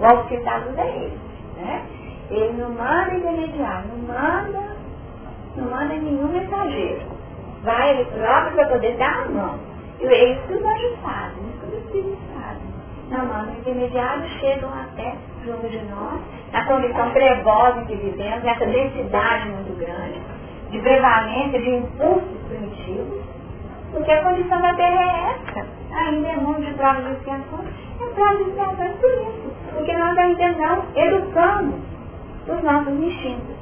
O auxílio é ele. Né? Ele não manda intermediário, não manda, não manda nenhum mensageiro. Vai ele próprio para poder dar a mão. E eles tudo ajustado, tudo espírito Não manda intermediário, chegam até junto de nós, na condição trevosa que vivemos, nessa densidade muito grande, de prevalência de impulsos primitivos, porque a condição da Terra é essa. Ainda é mundo de provas de expiação, é prova de expiação por isso. Porque nós ainda não educamos os nossos instintos.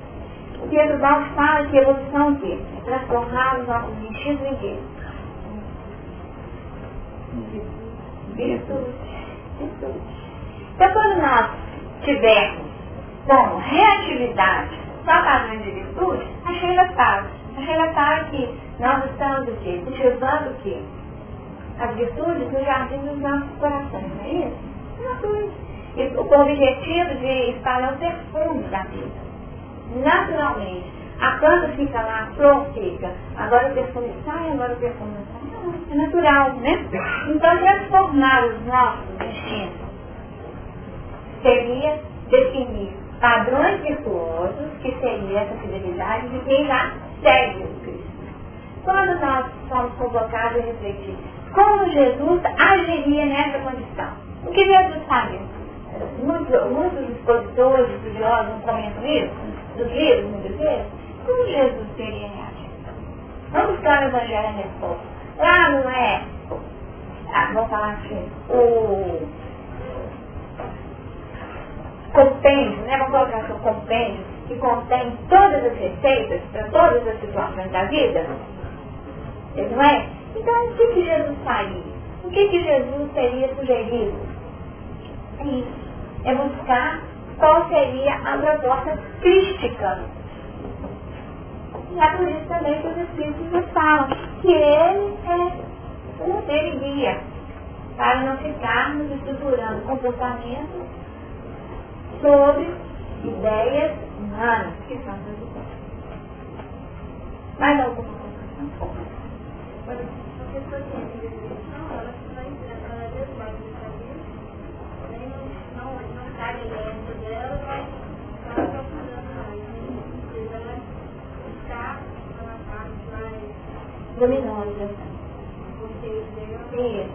O Pedro Balde fala que evolução o quê? É transformar os nossos instintos em quê? Virtude. Então quando nós tivermos como reatividade só padrões de virtude, a Sheila fala. A Sheila fala que nós estamos o quê? Cultivando o quê? As virtudes no jardim dos nossos corações, não é isso? O objetivo de o perfume da vida. Naturalmente, a planta fica lá, a flor fica. Agora o perfume sai, agora o perfume sai. É natural, né? Então, transformar os nossos instintos seria definir padrões virtuosos, que seria essa fidelidade de quem já segue o Cristo. Quando nós somos convocados a refletir como Jesus agiria nessa condição, o que Jesus faria? Muitos, muitos expositores, estudiosos não comentam isso, dos livros, muitas vezes, como Jesus teria reagido? Vamos buscar no Evangelho a resposta. Lá não é, ah, vamos falar assim, o compêndio, né? vamos colocar aqui um compêndio que contém todas as receitas para todas as situações da vida? Não é? Então, o que, que Jesus faria? O que, que Jesus teria sugerido? É isso. É buscar qual seria a proposta crística. E é por isso também que os Espíritos nos falam que ele é o modelo guia para não ficarmos estruturando comportamentos sobre ideias humanas, que são ideias. Mais alguma coisa? Luminosa. Isso,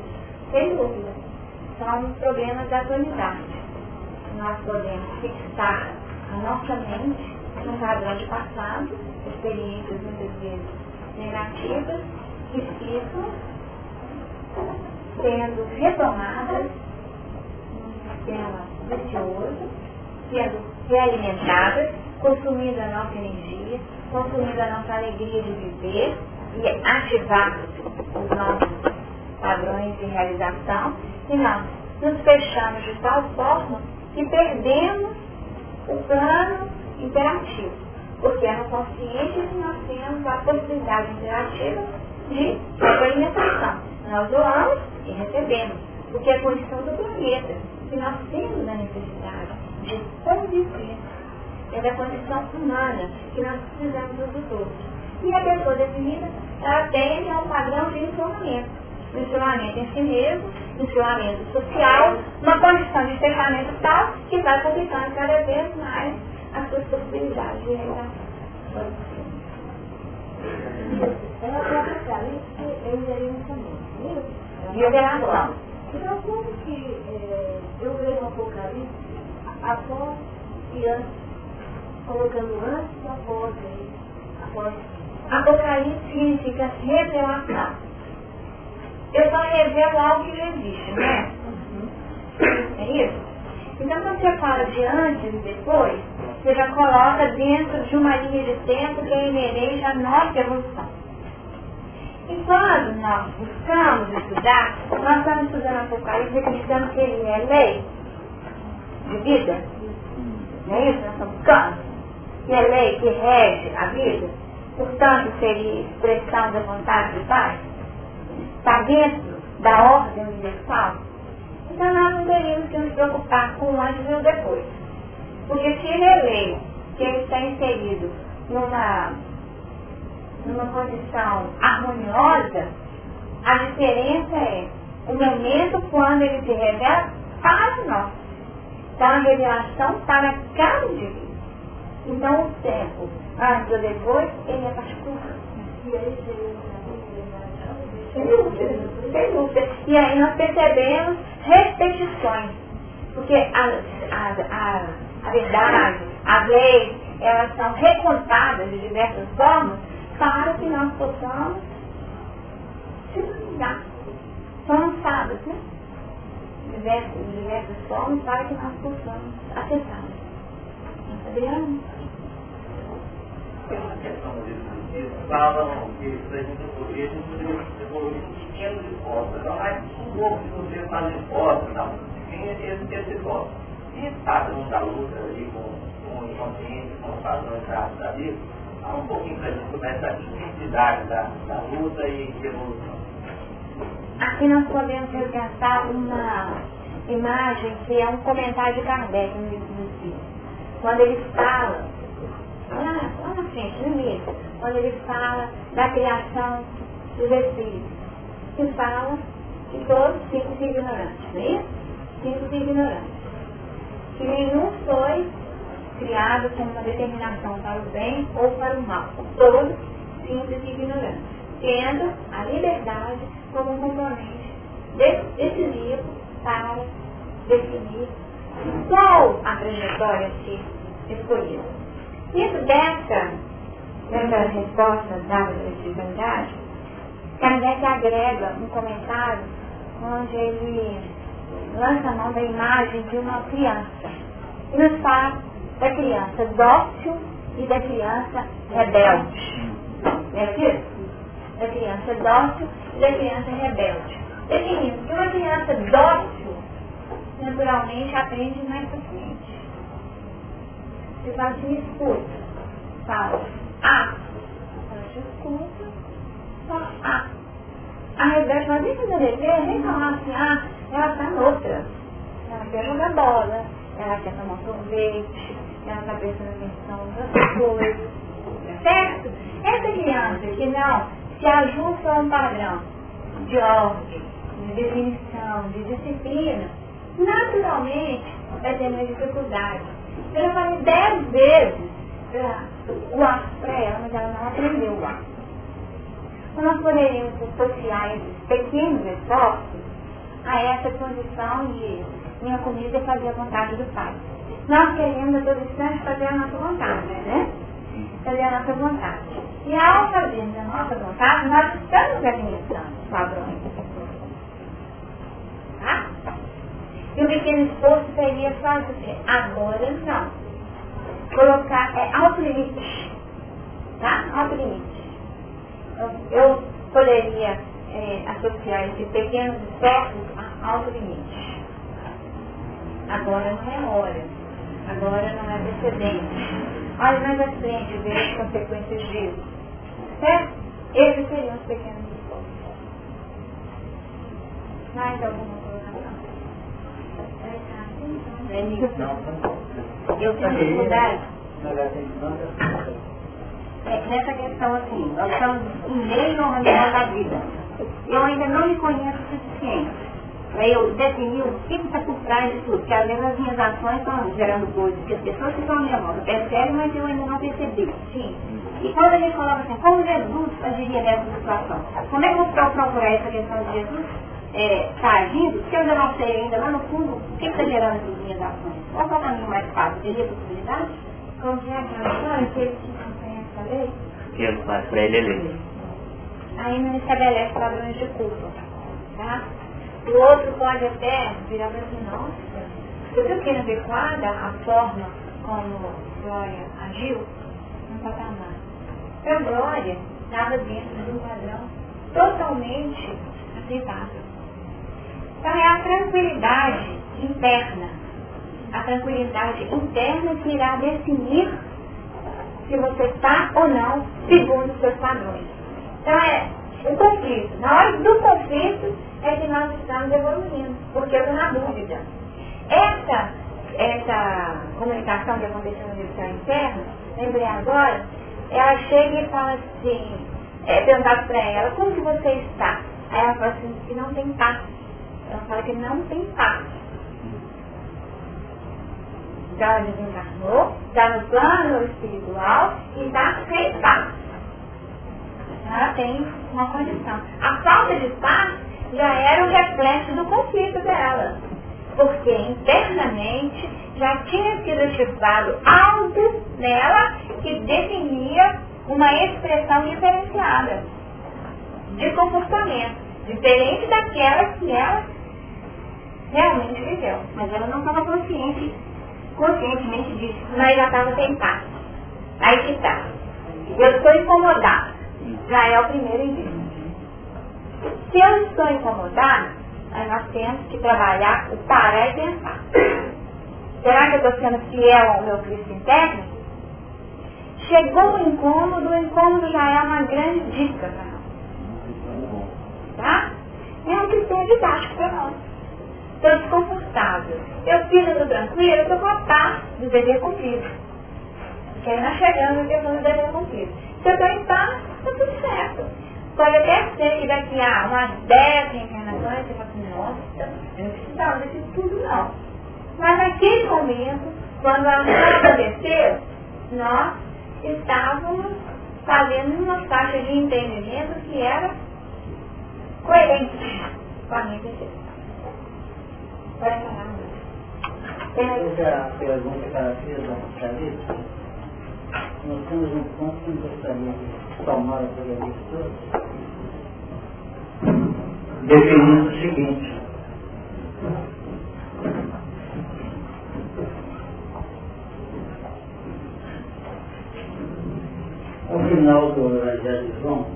sem dúvida. São problemas da atualidade nós podemos fixar a nossa mente num padrão de passado, experiências muitas vezes negativas, que ficam sendo retomadas num vicioso, sendo realimentadas, consumindo a nossa energia, consumindo a nossa alegria de viver e ativar os nossos padrões de realização, e nós nos fechamos de tal forma que perdemos o plano interativo, porque é no consciente que nós temos a possibilidade interativa de alimentação. Nós doamos e recebemos, porque é a condição do planeta, que nós temos a necessidade de conviver. É da condição humana que nós precisamos dos outros. E a pessoa definida, ela tem um padrão de isolamento funcionamento em si mesmo, funcionamento social, uma condição de fechamento tal que vai complicando cada vez mais as suas possibilidades de realização. É uma eu irei também. Revelação. Então, como que é, eu leio o Apocalipse após e antes, colocando antes e após aí, após. Apocalipse significa revelação eu só revelo algo que já existe, né? É isso? Então quando você fala de antes e depois, você já coloca dentro de uma linha de tempo que é inerente à nossa evolução. E quando nós buscamos estudar, nós estamos estudando Apocalipse acreditando que ele é lei de vida. Não é isso? Nós estamos buscando. Que é lei que rege a vida. Portanto, seria expressão da vontade do Pai está dentro da ordem universal, então nós não teríamos que nos preocupar com o antes e o depois. Porque se ele é lei, que ele está inserido numa, numa condição harmoniosa, a diferença é o momento quando ele se revela para nós. Então a revelação para cada indivíduo. Então o tempo, antes ou depois, ele é particular. E aí sem dúvida, sem dúvida. E aí nós percebemos repetições. Porque a, a, a, a verdade, as leis, elas são recontadas de diversas formas para que nós possamos se utilizar. São lançadas, né? Diversas, diversas formas para que nós possamos acessá-las. Adriano? De falam que para a gente evoluir, a gente poderia evoluir pequenos esforços. Então, mas um pouco que você faz esforços, não. Tem esse, esse esforço. E passam da luta ali com, o inconsciente, com os padrões da vida, fala um pouquinho para gente sobre essa intensidade da, da luta e evolução. Aqui nós podemos resgatar uma imagem que é um comentário de Kardec no livro Espíritos. Quando ele fala, lá, lá na frente, no início, quando ele fala da criação dos Espíritos, que fala que todos e ignorantes, não é isso? E ignorantes. Que nenhum foi criado com uma determinação para o bem ou para o mal. Todos simples e ignorantes. Tendo a liberdade como um componente decisivo para definir qual a trajetória se escolheu. Isso dessa, dessa resposta dada pela espiritualidade, Kardec agrega um comentário onde ele lança a mão da imagem de uma criança e nos fala da criança dócil e da criança rebelde. É isso? Da criança dócil e da criança rebelde. Definindo que uma criança dócil naturalmente aprende mais facilmente. Você fala assim, escuta. Fala, ah. Ela te escuta, fala, ah. A rebelde fala, nem fazer dever, nem falar assim, ah, ela está noutra. Ela quer jogar bola, ela quer tomar sorvete, prestando atenção nas coisas. Certo? Essa criança que não se ajusta a um padrão de ordem, de definição, de disciplina, naturalmente vai ter mais dificuldade. Eu falei dez vezes o ar para ela, mas ela não aprendeu o ar. Nós poderíamos associar esses pequenos esforços a essa condição de minha comida é fazer a vontade do Pai. Nós queremos a todo instante fazer a nossa vontade, né? Fazer a nossa vontade. E ao fazermos a nossa vontade, nós estamos administrando padrões. Tá? E o pequeno esforço seria dizer, agora não. Colocar, é alto limite. Tá? Alto limite. Eu, eu poderia é, associar esses pequenos esforços a alto limite. Agora não é hora. Agora não é precedente. Olha mais à frente, ver as consequências disso. Certo? Esses seriam os pequenos esforços. Mais alguma colocação? Eu tenho dificuldade. É, nessa questão assim, nós estamos em meio ao manual da vida. Eu ainda não me conheço o suficiente eu definir o que está por trás de tudo, porque às vezes as minhas ações estão gerando coisas que as pessoas que estão à minha volta percebem, mas eu ainda não percebi. Sim. E quando a gente coloca assim, como Jesus agiria nessa situação? Como é que eu vou procurar essa questão de Jesus está é, tá agindo, se eu ainda não sei ainda lá no fundo o que está gerando essas minhas açõões? Qual é o caminho mais fácil? Teria possibilidade? Como é aquela história que ele que não conhece a lei? Que eu faço para ele ler. Aí não estabelece padrões de culpa. Tá? O outro pode até virar para assim, nossa, você viu que inadequada a forma como Glória agiu? Um patamar. Para Glória, estava dentro de um padrão totalmente aceitável. Então é a tranquilidade interna. A tranquilidade interna que irá definir se você está ou não segundo os seus padrões. Então é o conflito. Na hora do conflito é que nós estamos evoluindo, porque eu estou na dúvida. Essa, essa comunicação que aconteceu no direção interno, lembrei agora, ela chega e fala assim, é, perguntar para ela, como que você está? Aí ela fala assim, que não tem paz. Ela fala que não tem paz. Então ela desencarnou, está no plano espiritual e está sem paz. Ela tem uma condição. A falta de paz já era o reflexo do conflito dela. porque internamente já tinha sido ativado algo nela que definia uma expressão diferenciada de comportamento, diferente daquela que ela realmente viveu. Mas ela não estava consciente, conscientemente disso. Mas já estava tentado. Aí que está. Eu estou incomodada. Já é o primeiro indício. Se eu estou incomodada, aí nós temos que trabalhar o parar e pensar. Será que eu estou sendo fiel ao meu Cristo interno? Chegou o incômodo, o incômodo já é uma grande dica para nós. Tá? É um critério didático para nós. Estou desconfortável. Eu fiz, eu estou tranquila, eu estou com a paz do dever cumprido. Que aí nós chegamos na questão do dever cumprido. Se eu estou em paz, está tudo certo. Pode até ser que daqui a umas 10 reencarnações você fala assim, nossa, eu não precisava disso tudo não. Mas naquele momento, quando a coisa aconteceu, nós estávamos fazendo uma faixa de entendimento que era coerente com a minha percepção. Pode falar, Essa pergunta que ela fez nós temos um ponto que eu gostaria de tomar a Clarissa toda, definindo o seguinte, Ao final do Evangelho de João,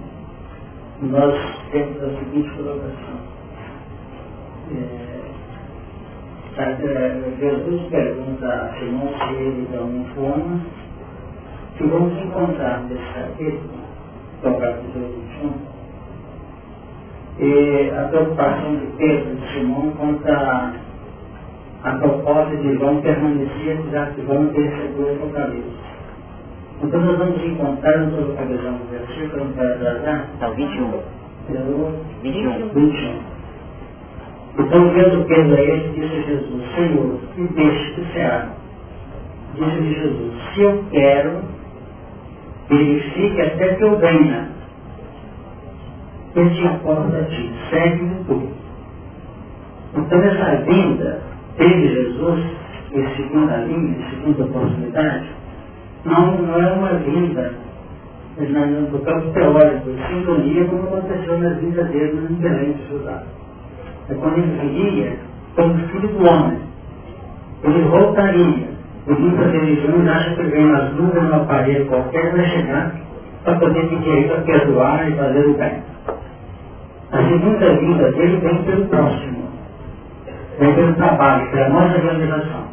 nós temos a seguinte colocação. É, Jesus pergunta a Simão se ele dá uma forma que vamos encontrar nesse capítulo, que o capítulo 21, e a preocupação de Pedro e Simão quanto a, a proposta de João permanecer, já que João recebeu o Apocalipse. Então nós vamos encontrar, não estou localizando o versículo, não quero atrasar. Tá, 21. Eu, 21. 21. Então, vendo Pedro a este, disse Jesus, Senhor, me deixe que se haga. Disse-lhe Jesus, se eu quero, verifique até que venha. Eu importa a ti, segue-me tu. Então, essa vinda teve Jesus, em segunda linha, em segunda oportunidade, não, não é uma vinda no campo teórico, de sintonia como aconteceu na vida dele no Belém de Judá. É quando ele viria como filho do homem. Ele voltaria. E muitas religiões acham que vem nas nuvens numa parede qualquer vai chegar para poder pedir para perdoar e fazer o bem. A segunda vinda dele vem pelo próximo. Vem pelo trabalho, pela nossa realização.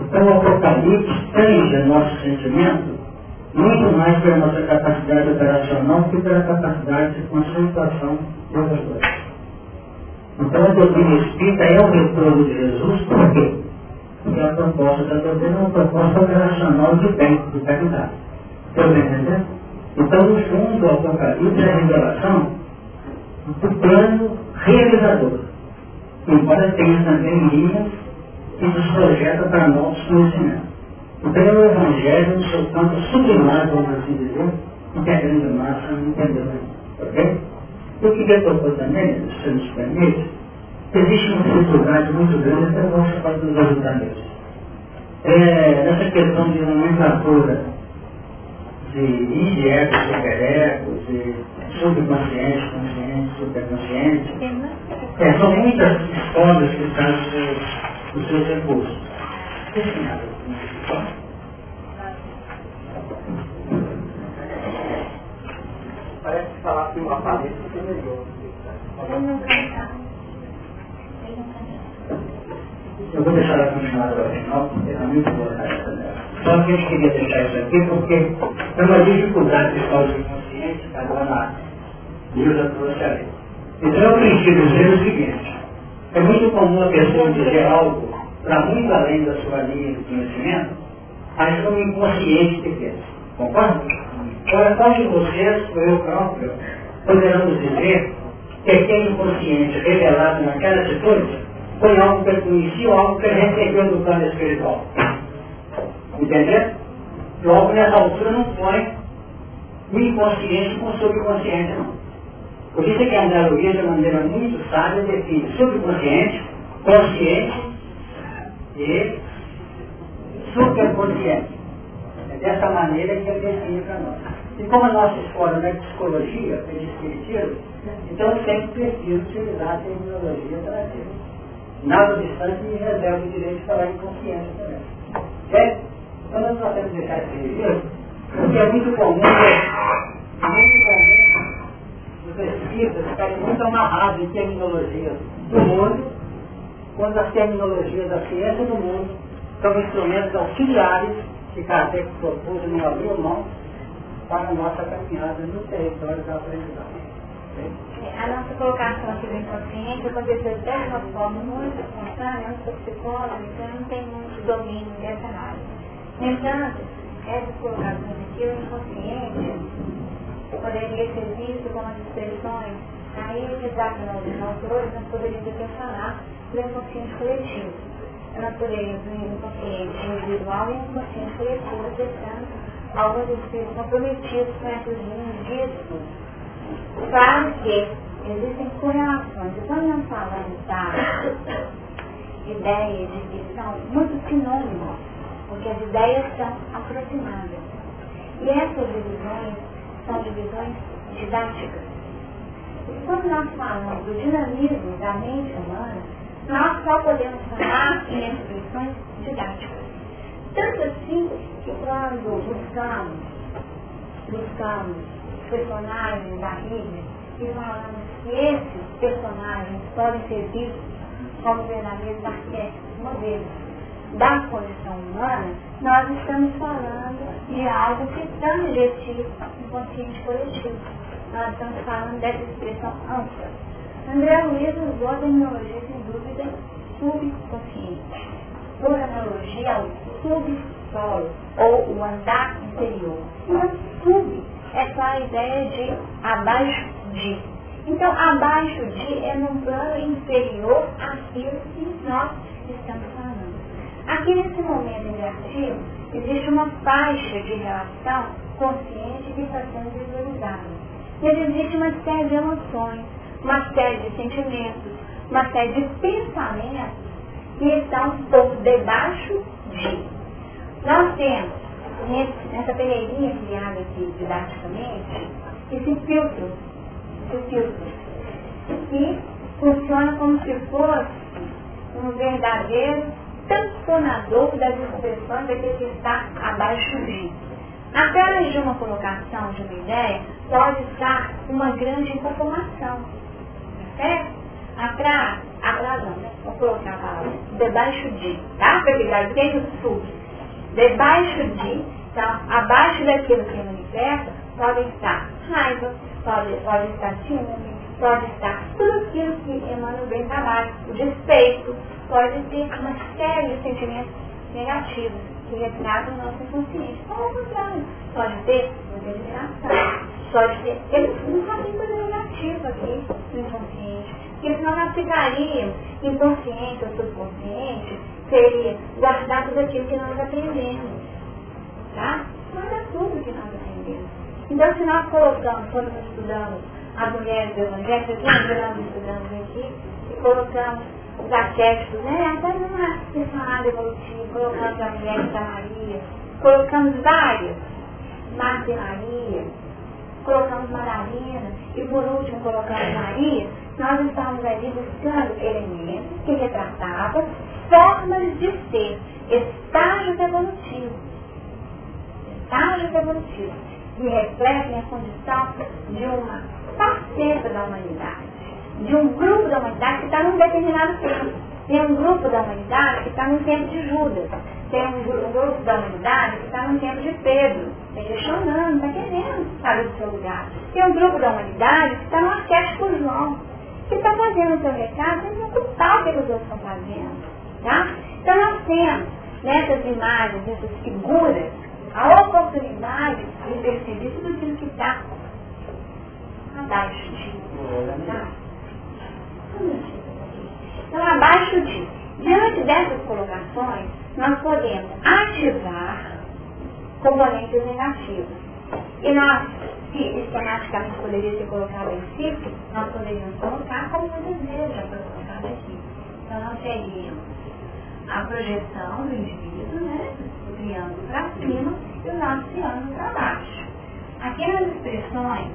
Então o Apocalipse tange nosso sentimento muito mais pela nossa capacidade operacional que pela capacidade de concentração de outras coisas. Então a doutrina espírita é o retorno de Jesus, por quê? Porque a proposta da doutrina é uma proposta operacional de bem, de caridade. Estão entendendo? Então, no fundo, o Apocalipse é a revelação do plano realizador. Embora tenha também linhas que nos projeta para novos conhecimentos. Então é o Evangelho no seu campo sublimado, vamos assim dizer, em que a grande massa não entendeu ainda. Ok? Eu queria propor também, se nos permite, existe uma dificuldade muito grande até o nosso parte nos ajudar nisso. É, nessa questão de nomenclatura de indireto, supereco, de subconsciente, consciente, superconsciente, é, são muitas escolas que estão nos seus, nos seus recursos. Parece que falar que uma palestra é melhor. Ele não. Eu vou deixar ela continuar até o final, porque é muito boa dela. Só que a gente queria deixar isso aqui porque é uma dificuldade de causa inconsciente, cada na e eu já trouxe ali. Então eu preciso dizer o seguinte, é muito comum a pessoa dizer algo para muito além da sua linha de conhecimento, mas como inconsciente de pensa. Concorda? Agora, qual de vocês, ou eu próprio, poderemos dizer que aquele inconsciente revelado naquela atitude foi algo que ele conhecia ou algo que ele recebeu do plano espiritual? Entendeu? Logo, nessa altura, não foi o inconsciente com o subconsciente, não. Por isso é que a analogia, de maneira muito sábia, define subconsciente, consciente e superconsciente. É dessa maneira que ele define para nós. E como a nossa escola não é psicologia, é de espiritismo, então sempre preciso utilizar a terminologia trazer. Nada obstante, me reserva o direito de falar em consciência também. Certo? Então nós podemos deixar esse registro, porque é muito comum, é muito comum os espíritas ficarem muito amarrados em terminologias do mundo, quando as terminologias da ciência do mundo são instrumentos auxiliares que Kardec propôs não abriu mão para a nossa caminhada no território da aprendizagem. A nossa colocação aqui do inconsciente aconteceu de uma forma muito espontânea, eu sou psicóloga, então eu não tenho muito domínio dessa área. No entanto, essas colocações aqui, o inconsciente poderia ser visto como as expressões, aí eles acham os autores, nós poderíamos falar do inconsciente coletivo. Nós poderíamos o inconsciente individual e o inconsciente coletivo, acessando alguns espíritos comprometidos com essas linhas disso Claro que existem correlações. E quando nós falamos da ideia de que são muito sinônimos, porque as ideias são aproximadas. E essas divisões são divisões didáticas. E quando nós falamos do dinamismo da mente humana, nós só podemos falar em expressões didáticas. Tanto assim que quando buscamos, buscamos personagens da Bíblia e falamos que esses personagens podem ser vistos como verdadeiros arquétipos, modelos da condição humana, nós estamos falando de algo que tange esse inconsciente coletivo. Nós estamos falando dessa expressão ampla. André Luiz usou a terminologia, sem dúvida, subconsciente. Por analogia ao subsolo, ou o andar interior. Mas sub é só a ideia de abaixo de. Então, abaixo de é num plano inferior àquilo que nós estamos falando. Aqui nesse momento negativo, existe uma faixa de relação consciente que está sendo visualizada. Mas existe uma série de emoções, uma série de sentimentos, uma série de pensamentos que estão por debaixo de. Nós temos nessa peneirinha criada aqui didaticamente, esse filtro, esse filtro, que funciona como se fosse um verdadeiro tamponador das expressões daquele que está abaixo de. Atrás de uma colocação, de uma ideia, pode estar uma grande informação. Certo? Atrás, atrás não, né? Vou colocar a palavra, debaixo de, tá? Para ficar bem sul Debaixo de, então, abaixo daquilo que manifesta, pode estar raiva, pode, pode estar ciúme, pode estar tudo aquilo que emana bem trabalho, o despeito, pode ter uma série de sentimentos negativos que retratam o nosso inconsciente. Como o contrário, pode ter determinação, pode ter. Eles não fazem coisa negativa aqui no inconsciente. Porque senão nós ficaríamos inconsciente ou subconsciente seria guardar tudo aquilo que nós aprendemos. Tá? É tudo que nós aprendemos. Então, se nós colocamos, quando nós estudamos as mulheres do Evangelho, lembramos, estudamos aqui, e colocamos os arquétipos, né? até numa personagem evolutiva, colocamos a mulher da Maria, colocamos várias, Marta e Maria, colocamos Madalena, e por último colocamos Maria, nós estamos ali buscando elementos que retratavam formas de ser, estágios evolutivos. Estágios evolutivos, que refletem a condição de uma faceta da humanidade, de um grupo da humanidade que está num determinado tempo. Tem um grupo da humanidade que está num tempo de Judas. Tem um, grupo da humanidade que está num tempo de Pedro. Questionando, está querendo sair do seu lugar. Tem um grupo da humanidade que está no arquétipo João, que está fazendo o seu recado sem preocupar o que outros estão fazendo. Tá? Então nós temos nessas imagens, nessas figuras, a oportunidade de perceber tudo aquilo que está abaixo de. Tá? Então, abaixo de. Diante dessas colocações, nós podemos ativar componentes negativos. E nós, se esquematicamente poderia ser colocado em ciclo, nós poderíamos colocar como um desejo já foi colocado aqui. Então, nós teríamos a projeção do indivíduo, né? O triângulo para cima e o nosso triângulo para baixo. Aqui nas expressões,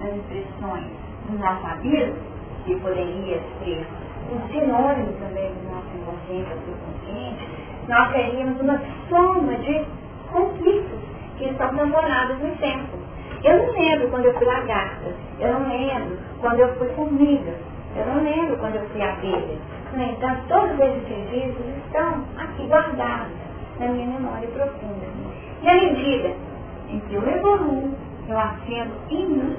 nas expressões dos alfabetos, que poderia ser um sinônimo também do nosso inconsciente ou subconsciente, nós teríamos uma soma de conflitos que estão tamponados no tempo. Eu não lembro quando eu fui lagarta, eu não lembro quando eu fui formiga, eu não lembro quando eu fui abelha. No entanto, todos esses registros estão aqui guardados na minha memória profunda. E à medida em que eu evoluo, eu acendo em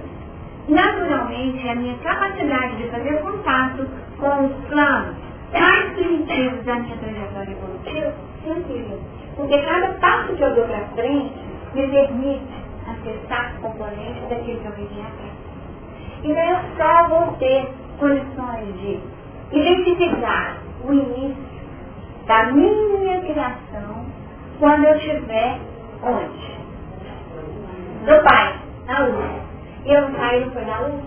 naturalmente a minha capacidade de fazer contato com os planos mais primitivos da minha trajetória evolutiva se ampliam. Porque cada passo que eu dou para frente me permite acessar componentes daquilo que eu vivi atrás. Então eu só vou ter condições de identificar o início da minha criação quando eu estiver onde? Do Pai, na luz. E eu saio foi na luz.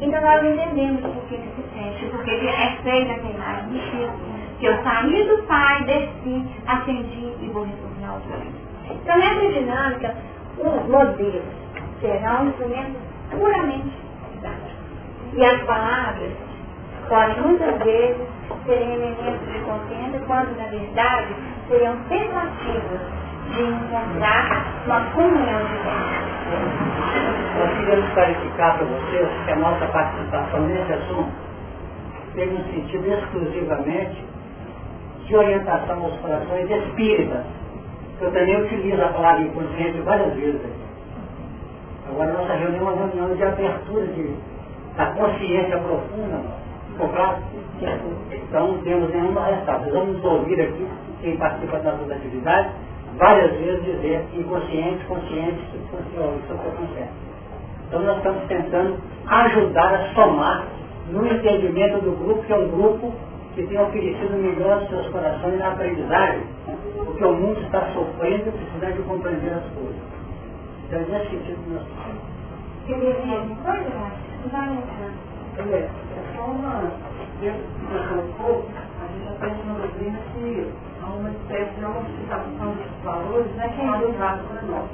Então nós entendemos por que se sente, porque é feita a imagem Chico. Que eu saí do Pai, desci, acendi e vou retornar ao Pai. Então nessa dinâmica, os modelos serão instrumentos puramente didáticos. E as palavras podem muitas vezes serem elementos de consciência, quando na verdade seriam tentativas de encontrar uma comunhão de Deus. Nós queremos clarificar para vocês que a nossa participação nesse assunto teve um sentido exclusivamente de orientação aos corações espíritas. Eu também utilizo a palavra inconsciente várias vezes. Agora, nossa reunião é uma reunião de abertura de, da consciência profunda. Claro? Então, não temos nenhuma resposta. Vamos ouvir aqui quem participa das nossas atividades várias vezes dizer inconsciente, consciente, subconsciente, subconsciente. Então nós estamos tentando ajudar a somar no entendimento do grupo, que é um grupo que tem oferecido milhões de seus corações na aprendizagem, porque o mundo está sofrendo e precisando de compreender as coisas. Então, nesse sentido, nós Quer dizer alguma coisa, Vai entrar. É, é só uma. Do você colocou, a gente fez uma doutrina que há uma espécie de homologização dos valores, né, que é adotados para nós.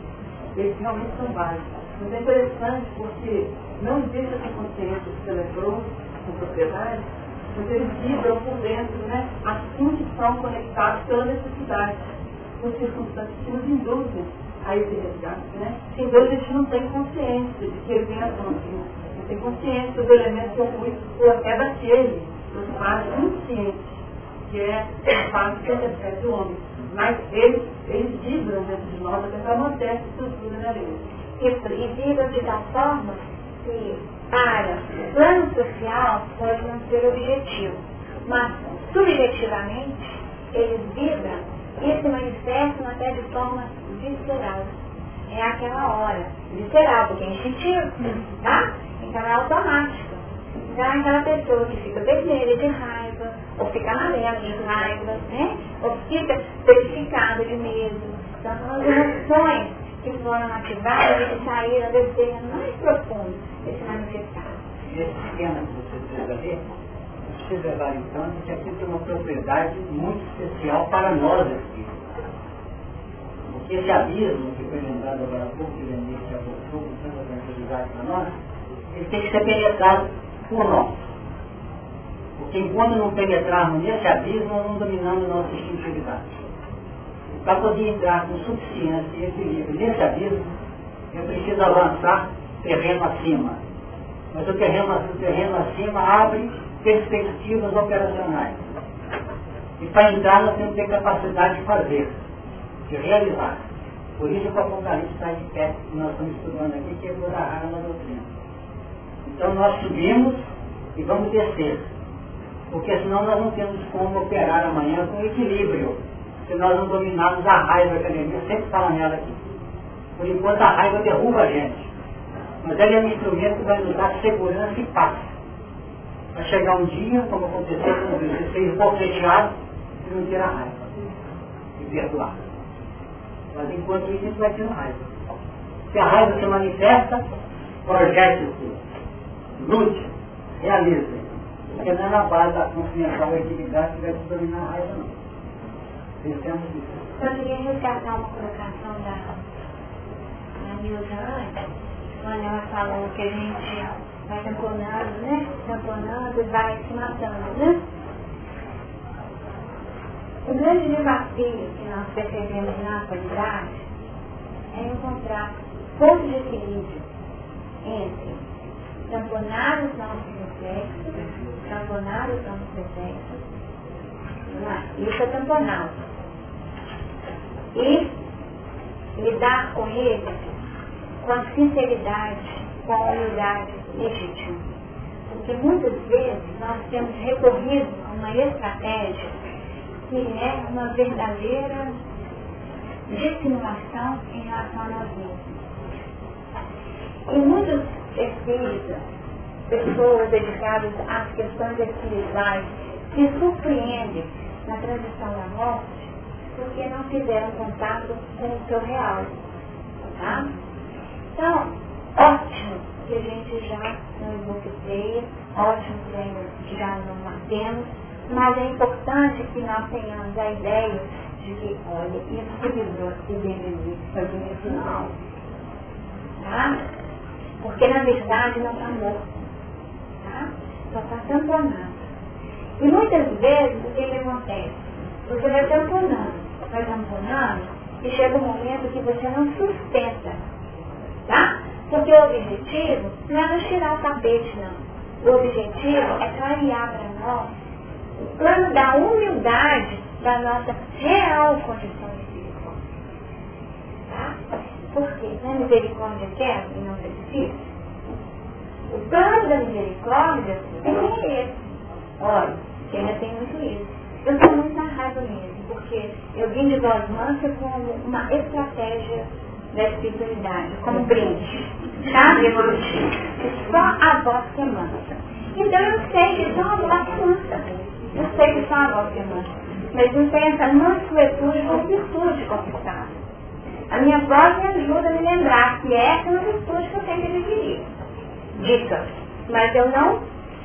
Eles realmente são básicos. Mas é interessante porque não existe essa consciência que celebrou com propriedade, eles vibram por dentro, né, assim que estão conectados pela necessidade, por circunstâncias que nos induzem a esse resgate, né? Sem Deus a gente não tem consciência de que ele vem a consigo. Não tem consciência do elemento que oculto até daquele, do fase inconsciente, que é a fase que antecede o homem. Mas eles, eles vibram dentro de nós até para manter essa estrutura da lei. E vibram de tal forma que para o plano social pode não ser objetivo, mas subjetivamente eles vibram e se manifestam até de forma visceral. É aquela hora. Visceral, porque é instintivo, tá? Então é automático. Então é aquela pessoa que fica vermelha de raiva, ou fica amarela de raiva, né? Ou fica petrificada de medo. Então as emoções que foram ativadas e que saíram desse terreno mais profundo desse manifestado. Esse esquema que você fez ali, precisa levar conta que aqui tem uma propriedade muito especial para nós aqui. Porque esse abismo que foi lembrado agora há pouco, que Lenir se abordou com tanta tranquilidade para nós, ele tem que ser penetrado por nós. Porque enquanto não penetrarmos nesse abismo, não dominamos nossa instintividade. Para poder entrar com suficiência e equilíbrio nesse abismo, eu preciso avançar terreno acima. Mas o terreno, o terreno acima abre perspectivas operacionais. E para entrar nós temos que ter capacidade de fazer, de realizar. Por isso que o Apocalipse está de pé, que nós estamos estudando aqui, que é da rara na doutrina. Então nós subimos e vamos descer. Porque senão nós não temos como operar amanhã com equilíbrio. Se nós não dominarmos a raiva que a academia sempre fala nela aqui. Por enquanto a raiva derruba a gente. Mas ela é um instrumento que vai nos dar segurança e paz. Vai chegar um dia, como aconteceu com você, ser esbofeteado e não ter a raiva. E perdoar. Mas enquanto isso, gente vai tendo raiva. Se a raiva se manifesta, projete-se, lute, realize. Porque não é na base da ou atividade que vai te dominar a raiva, não. Eu queria resgatar uma colocação da, da Nilza antes, quando ela falou que a gente vai tamponando, né? Tamponando e vai se matando, né? O grande desafio que nós percebemos na atualidade é encontrar ponto de equilíbrio entre tamponar os nossos reflexos, tamponar os nossos reflexos, isso é tamponar, e lidar com eles com a sinceridade, com a humildade legítima. Porque muitas vezes nós temos recorrido a uma estratégia que é uma verdadeira dissimulação em relação a nós mesmos. E muitos espíritas, pessoas dedicadas às questões espirituais, se surpreendem na transição da morte porque não fizeram contato com o seu real. Tá? Então, ótimo que a gente já não enlouqueceia, ótimo que já não matemos, mas é importante que nós tenhamos a ideia de que, olha, isso que livrou deveria fazer esse mal. Tá? Porque na verdade não está morto. Tá? Só está tamponado. E muitas vezes o que, que acontece? Você vai tamponando, vai tamponando, e chega um momento que você não sustenta. Tá? Porque o objetivo não é nos tirar o tapete, não. O objetivo é clarear para nós o plano da humildade da nossa real condição espiritual. Tá? Porque na misericórdia quer e não precisa. O plano da misericórdia é esse. Olha, que ainda tem muito isso. Eu sou muito raiva mesmo, porque eu vim de voz mansa como uma estratégia da espiritualidade, como brinde, sabe? Só a voz que é mansa. Então eu sei que só a voz é mansa. Eu sei que só a voz que é mansa. Mas não tem essa mansuetude como virtude conquistada. A minha voz me ajuda a me lembrar que é uma virtude que eu tenho que adquirir. Dica. Mas eu não,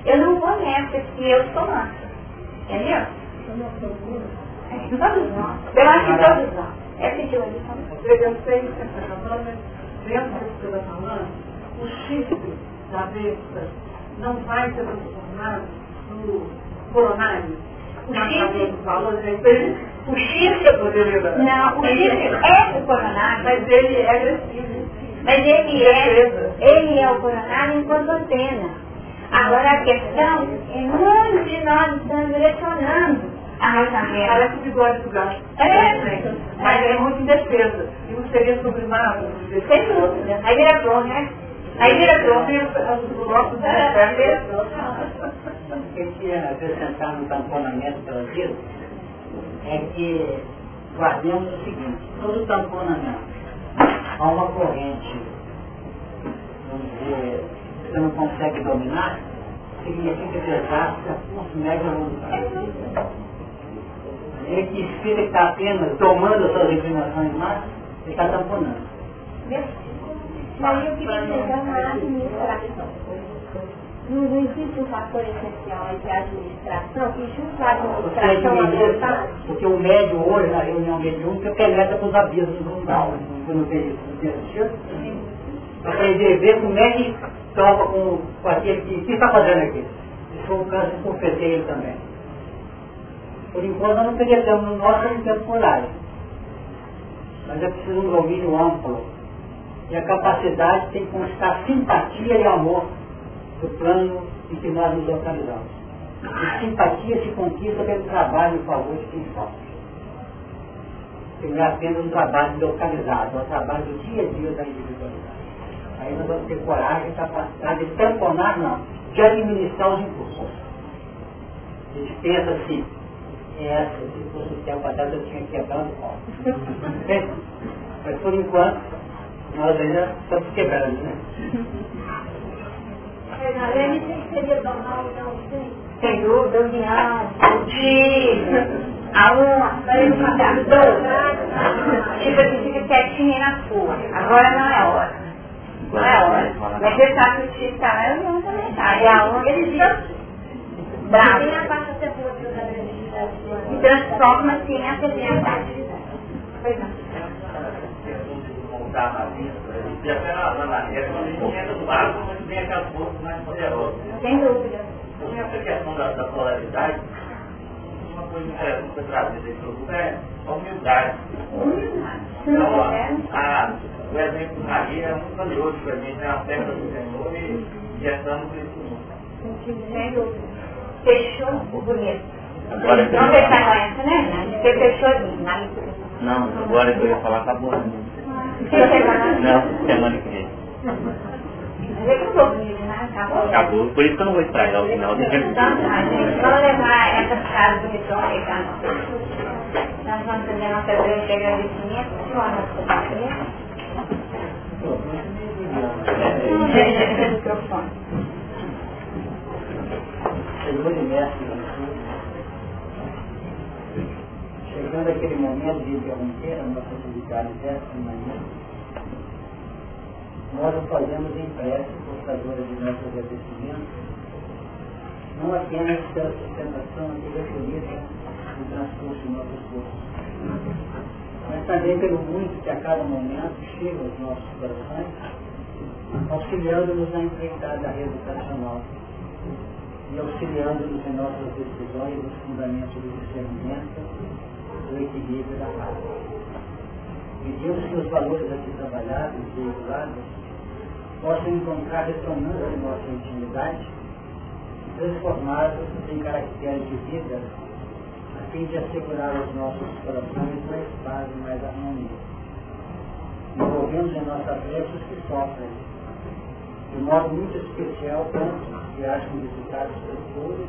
eu não vou nessa que eu sou mansa. Entendeu? Todos nós. Eu acho que todos nós. É. Eu sei que está falando, dentro do que está falando, o chifre da besta não vai ser transformado no coronário. O chifre, o chifre, não, o chifre é o coronário. Mas ele é agressivo. Mas ele é, ele é o coronário enquanto antena. Agora a questão é muitos de nós estamos direcionando a razão. Parece o bigode do gato. É, mas é muito indefesa. E não seria sublimado. Sem dúvida. Aí vira flor, né? Aí vira flor. O bloco de é, O que eu queria acrescentar no tamponamento pela vida é que guardemos o seguinte, todo tamponamento há uma corrente, vamos dizer, que você não consegue dominar, significa que exasta um mega vontade. Ele que espírita está apenas tomando as suas inclinações mais, ele está tamponando. Mas eu queria chegar na administração. Não, não existe um fator essencial entre a administração, que junto à administração adotar. Porque o médio hoje, na reunião mediúnica, penetra para os abismos do não vê isso? Para aprender a ver como é que toca com, com aquele que... O que está fazendo aqui? Se for o caso, confessei ele também. Por enquanto, nós não penetramos no nosso temporário. Mas é preciso um domínio amplo. E a capacidade tem que constar simpatia e amor do plano em que nós nos localizamos. E simpatia se conquista pelo trabalho em favor de quem sofre. Que não é apenas um trabalho localizado, é o trabalho do dia a dia da individualidade. Aí nós vamos ter coragem e capacidade de tamponar, não, de administrar os impulsos. A gente pensa assim, essa, se fosse o céu para trás, eu tinha quebrado o pau. Mas por enquanto, nós ainda estamos quebrando, né? Sem dúvida, união, motivo, a uma, dois. Tipo assim, fica quietinha na sua. Agora não é hora. Não é hora. Mas você sabe que o Chico tá lá, eu não também tá. E a uma, ele fica bravo. A administração transforma-se em afetividade. Pois não. Na na a a. Sem dúvida. Essa questão da, da polaridade, uma coisa interessante para trazer desse grupo é a humildade. Humildade. Então, a, a, o exemplo do Maria é muito valioso para mim, é a festa do Senhor e gestamos isso muito. Sem dúvida. Fechou o bonito. Agora, Não fechar com essa, né? Você fechou ali, Não, agora que eu ia falar acabou. Né? Não, semana que vem. acabou, né? Acabou. Por isso que eu não vou estragar o final do Então tá, gente, vamos levar essas casas do retorno aí pra nós. Nós vamos fazer a nossa grande agradecimento, senhora, nosso papai. O microfone. Senhor e Mestre Jesus, chegando aquele momento de interromper a nossa atividade desta manhã, nós o fazemos em prece portadora de nosso agradecimento, não apenas pela sustentação que recolhida no transcurso de nossos corpos, mas também pelo muito que a cada momento chega aos nossos corações, auxiliando-nos na empreitada reeducacional e auxiliando-nos em nossas decisões nos fundamentos do discernimento, do equilíbrio da paz. Pedimos que os valores aqui trabalhados e veiculados possam encontrar ressonância em nossa intimidade, transformados em caracteres de vida, a fim de assegurar aos nossos corações mais paz e mais harmonia. Envolvemos em nossa prece os que sofrem, de modo muito especial tanto que acham dificuldades profundas,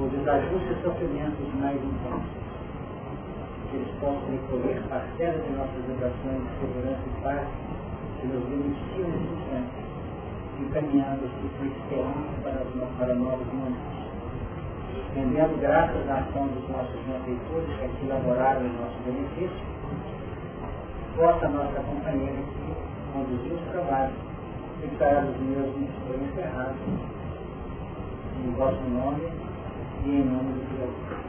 o desajuste e sofrimentos mais intensos. Que eles possam recolher parcela de nossas vibrações de segurança e paz que nos beneficiam nesse instante, encaminhando-se com esperança para, para novos momentos. Rendendo graças à ação dos nossos benfeitores que aqui laboraram em nosso benefício, possa a nossa companheira que conduziu os trabalhos declarar os meus foi encerrado em vosso nome e em nome do Criador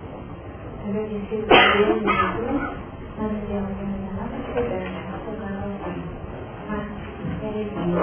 agradecer a Deus, mas Deus ainda não está chegando, não está chegando ao fim. Mas, ele diz,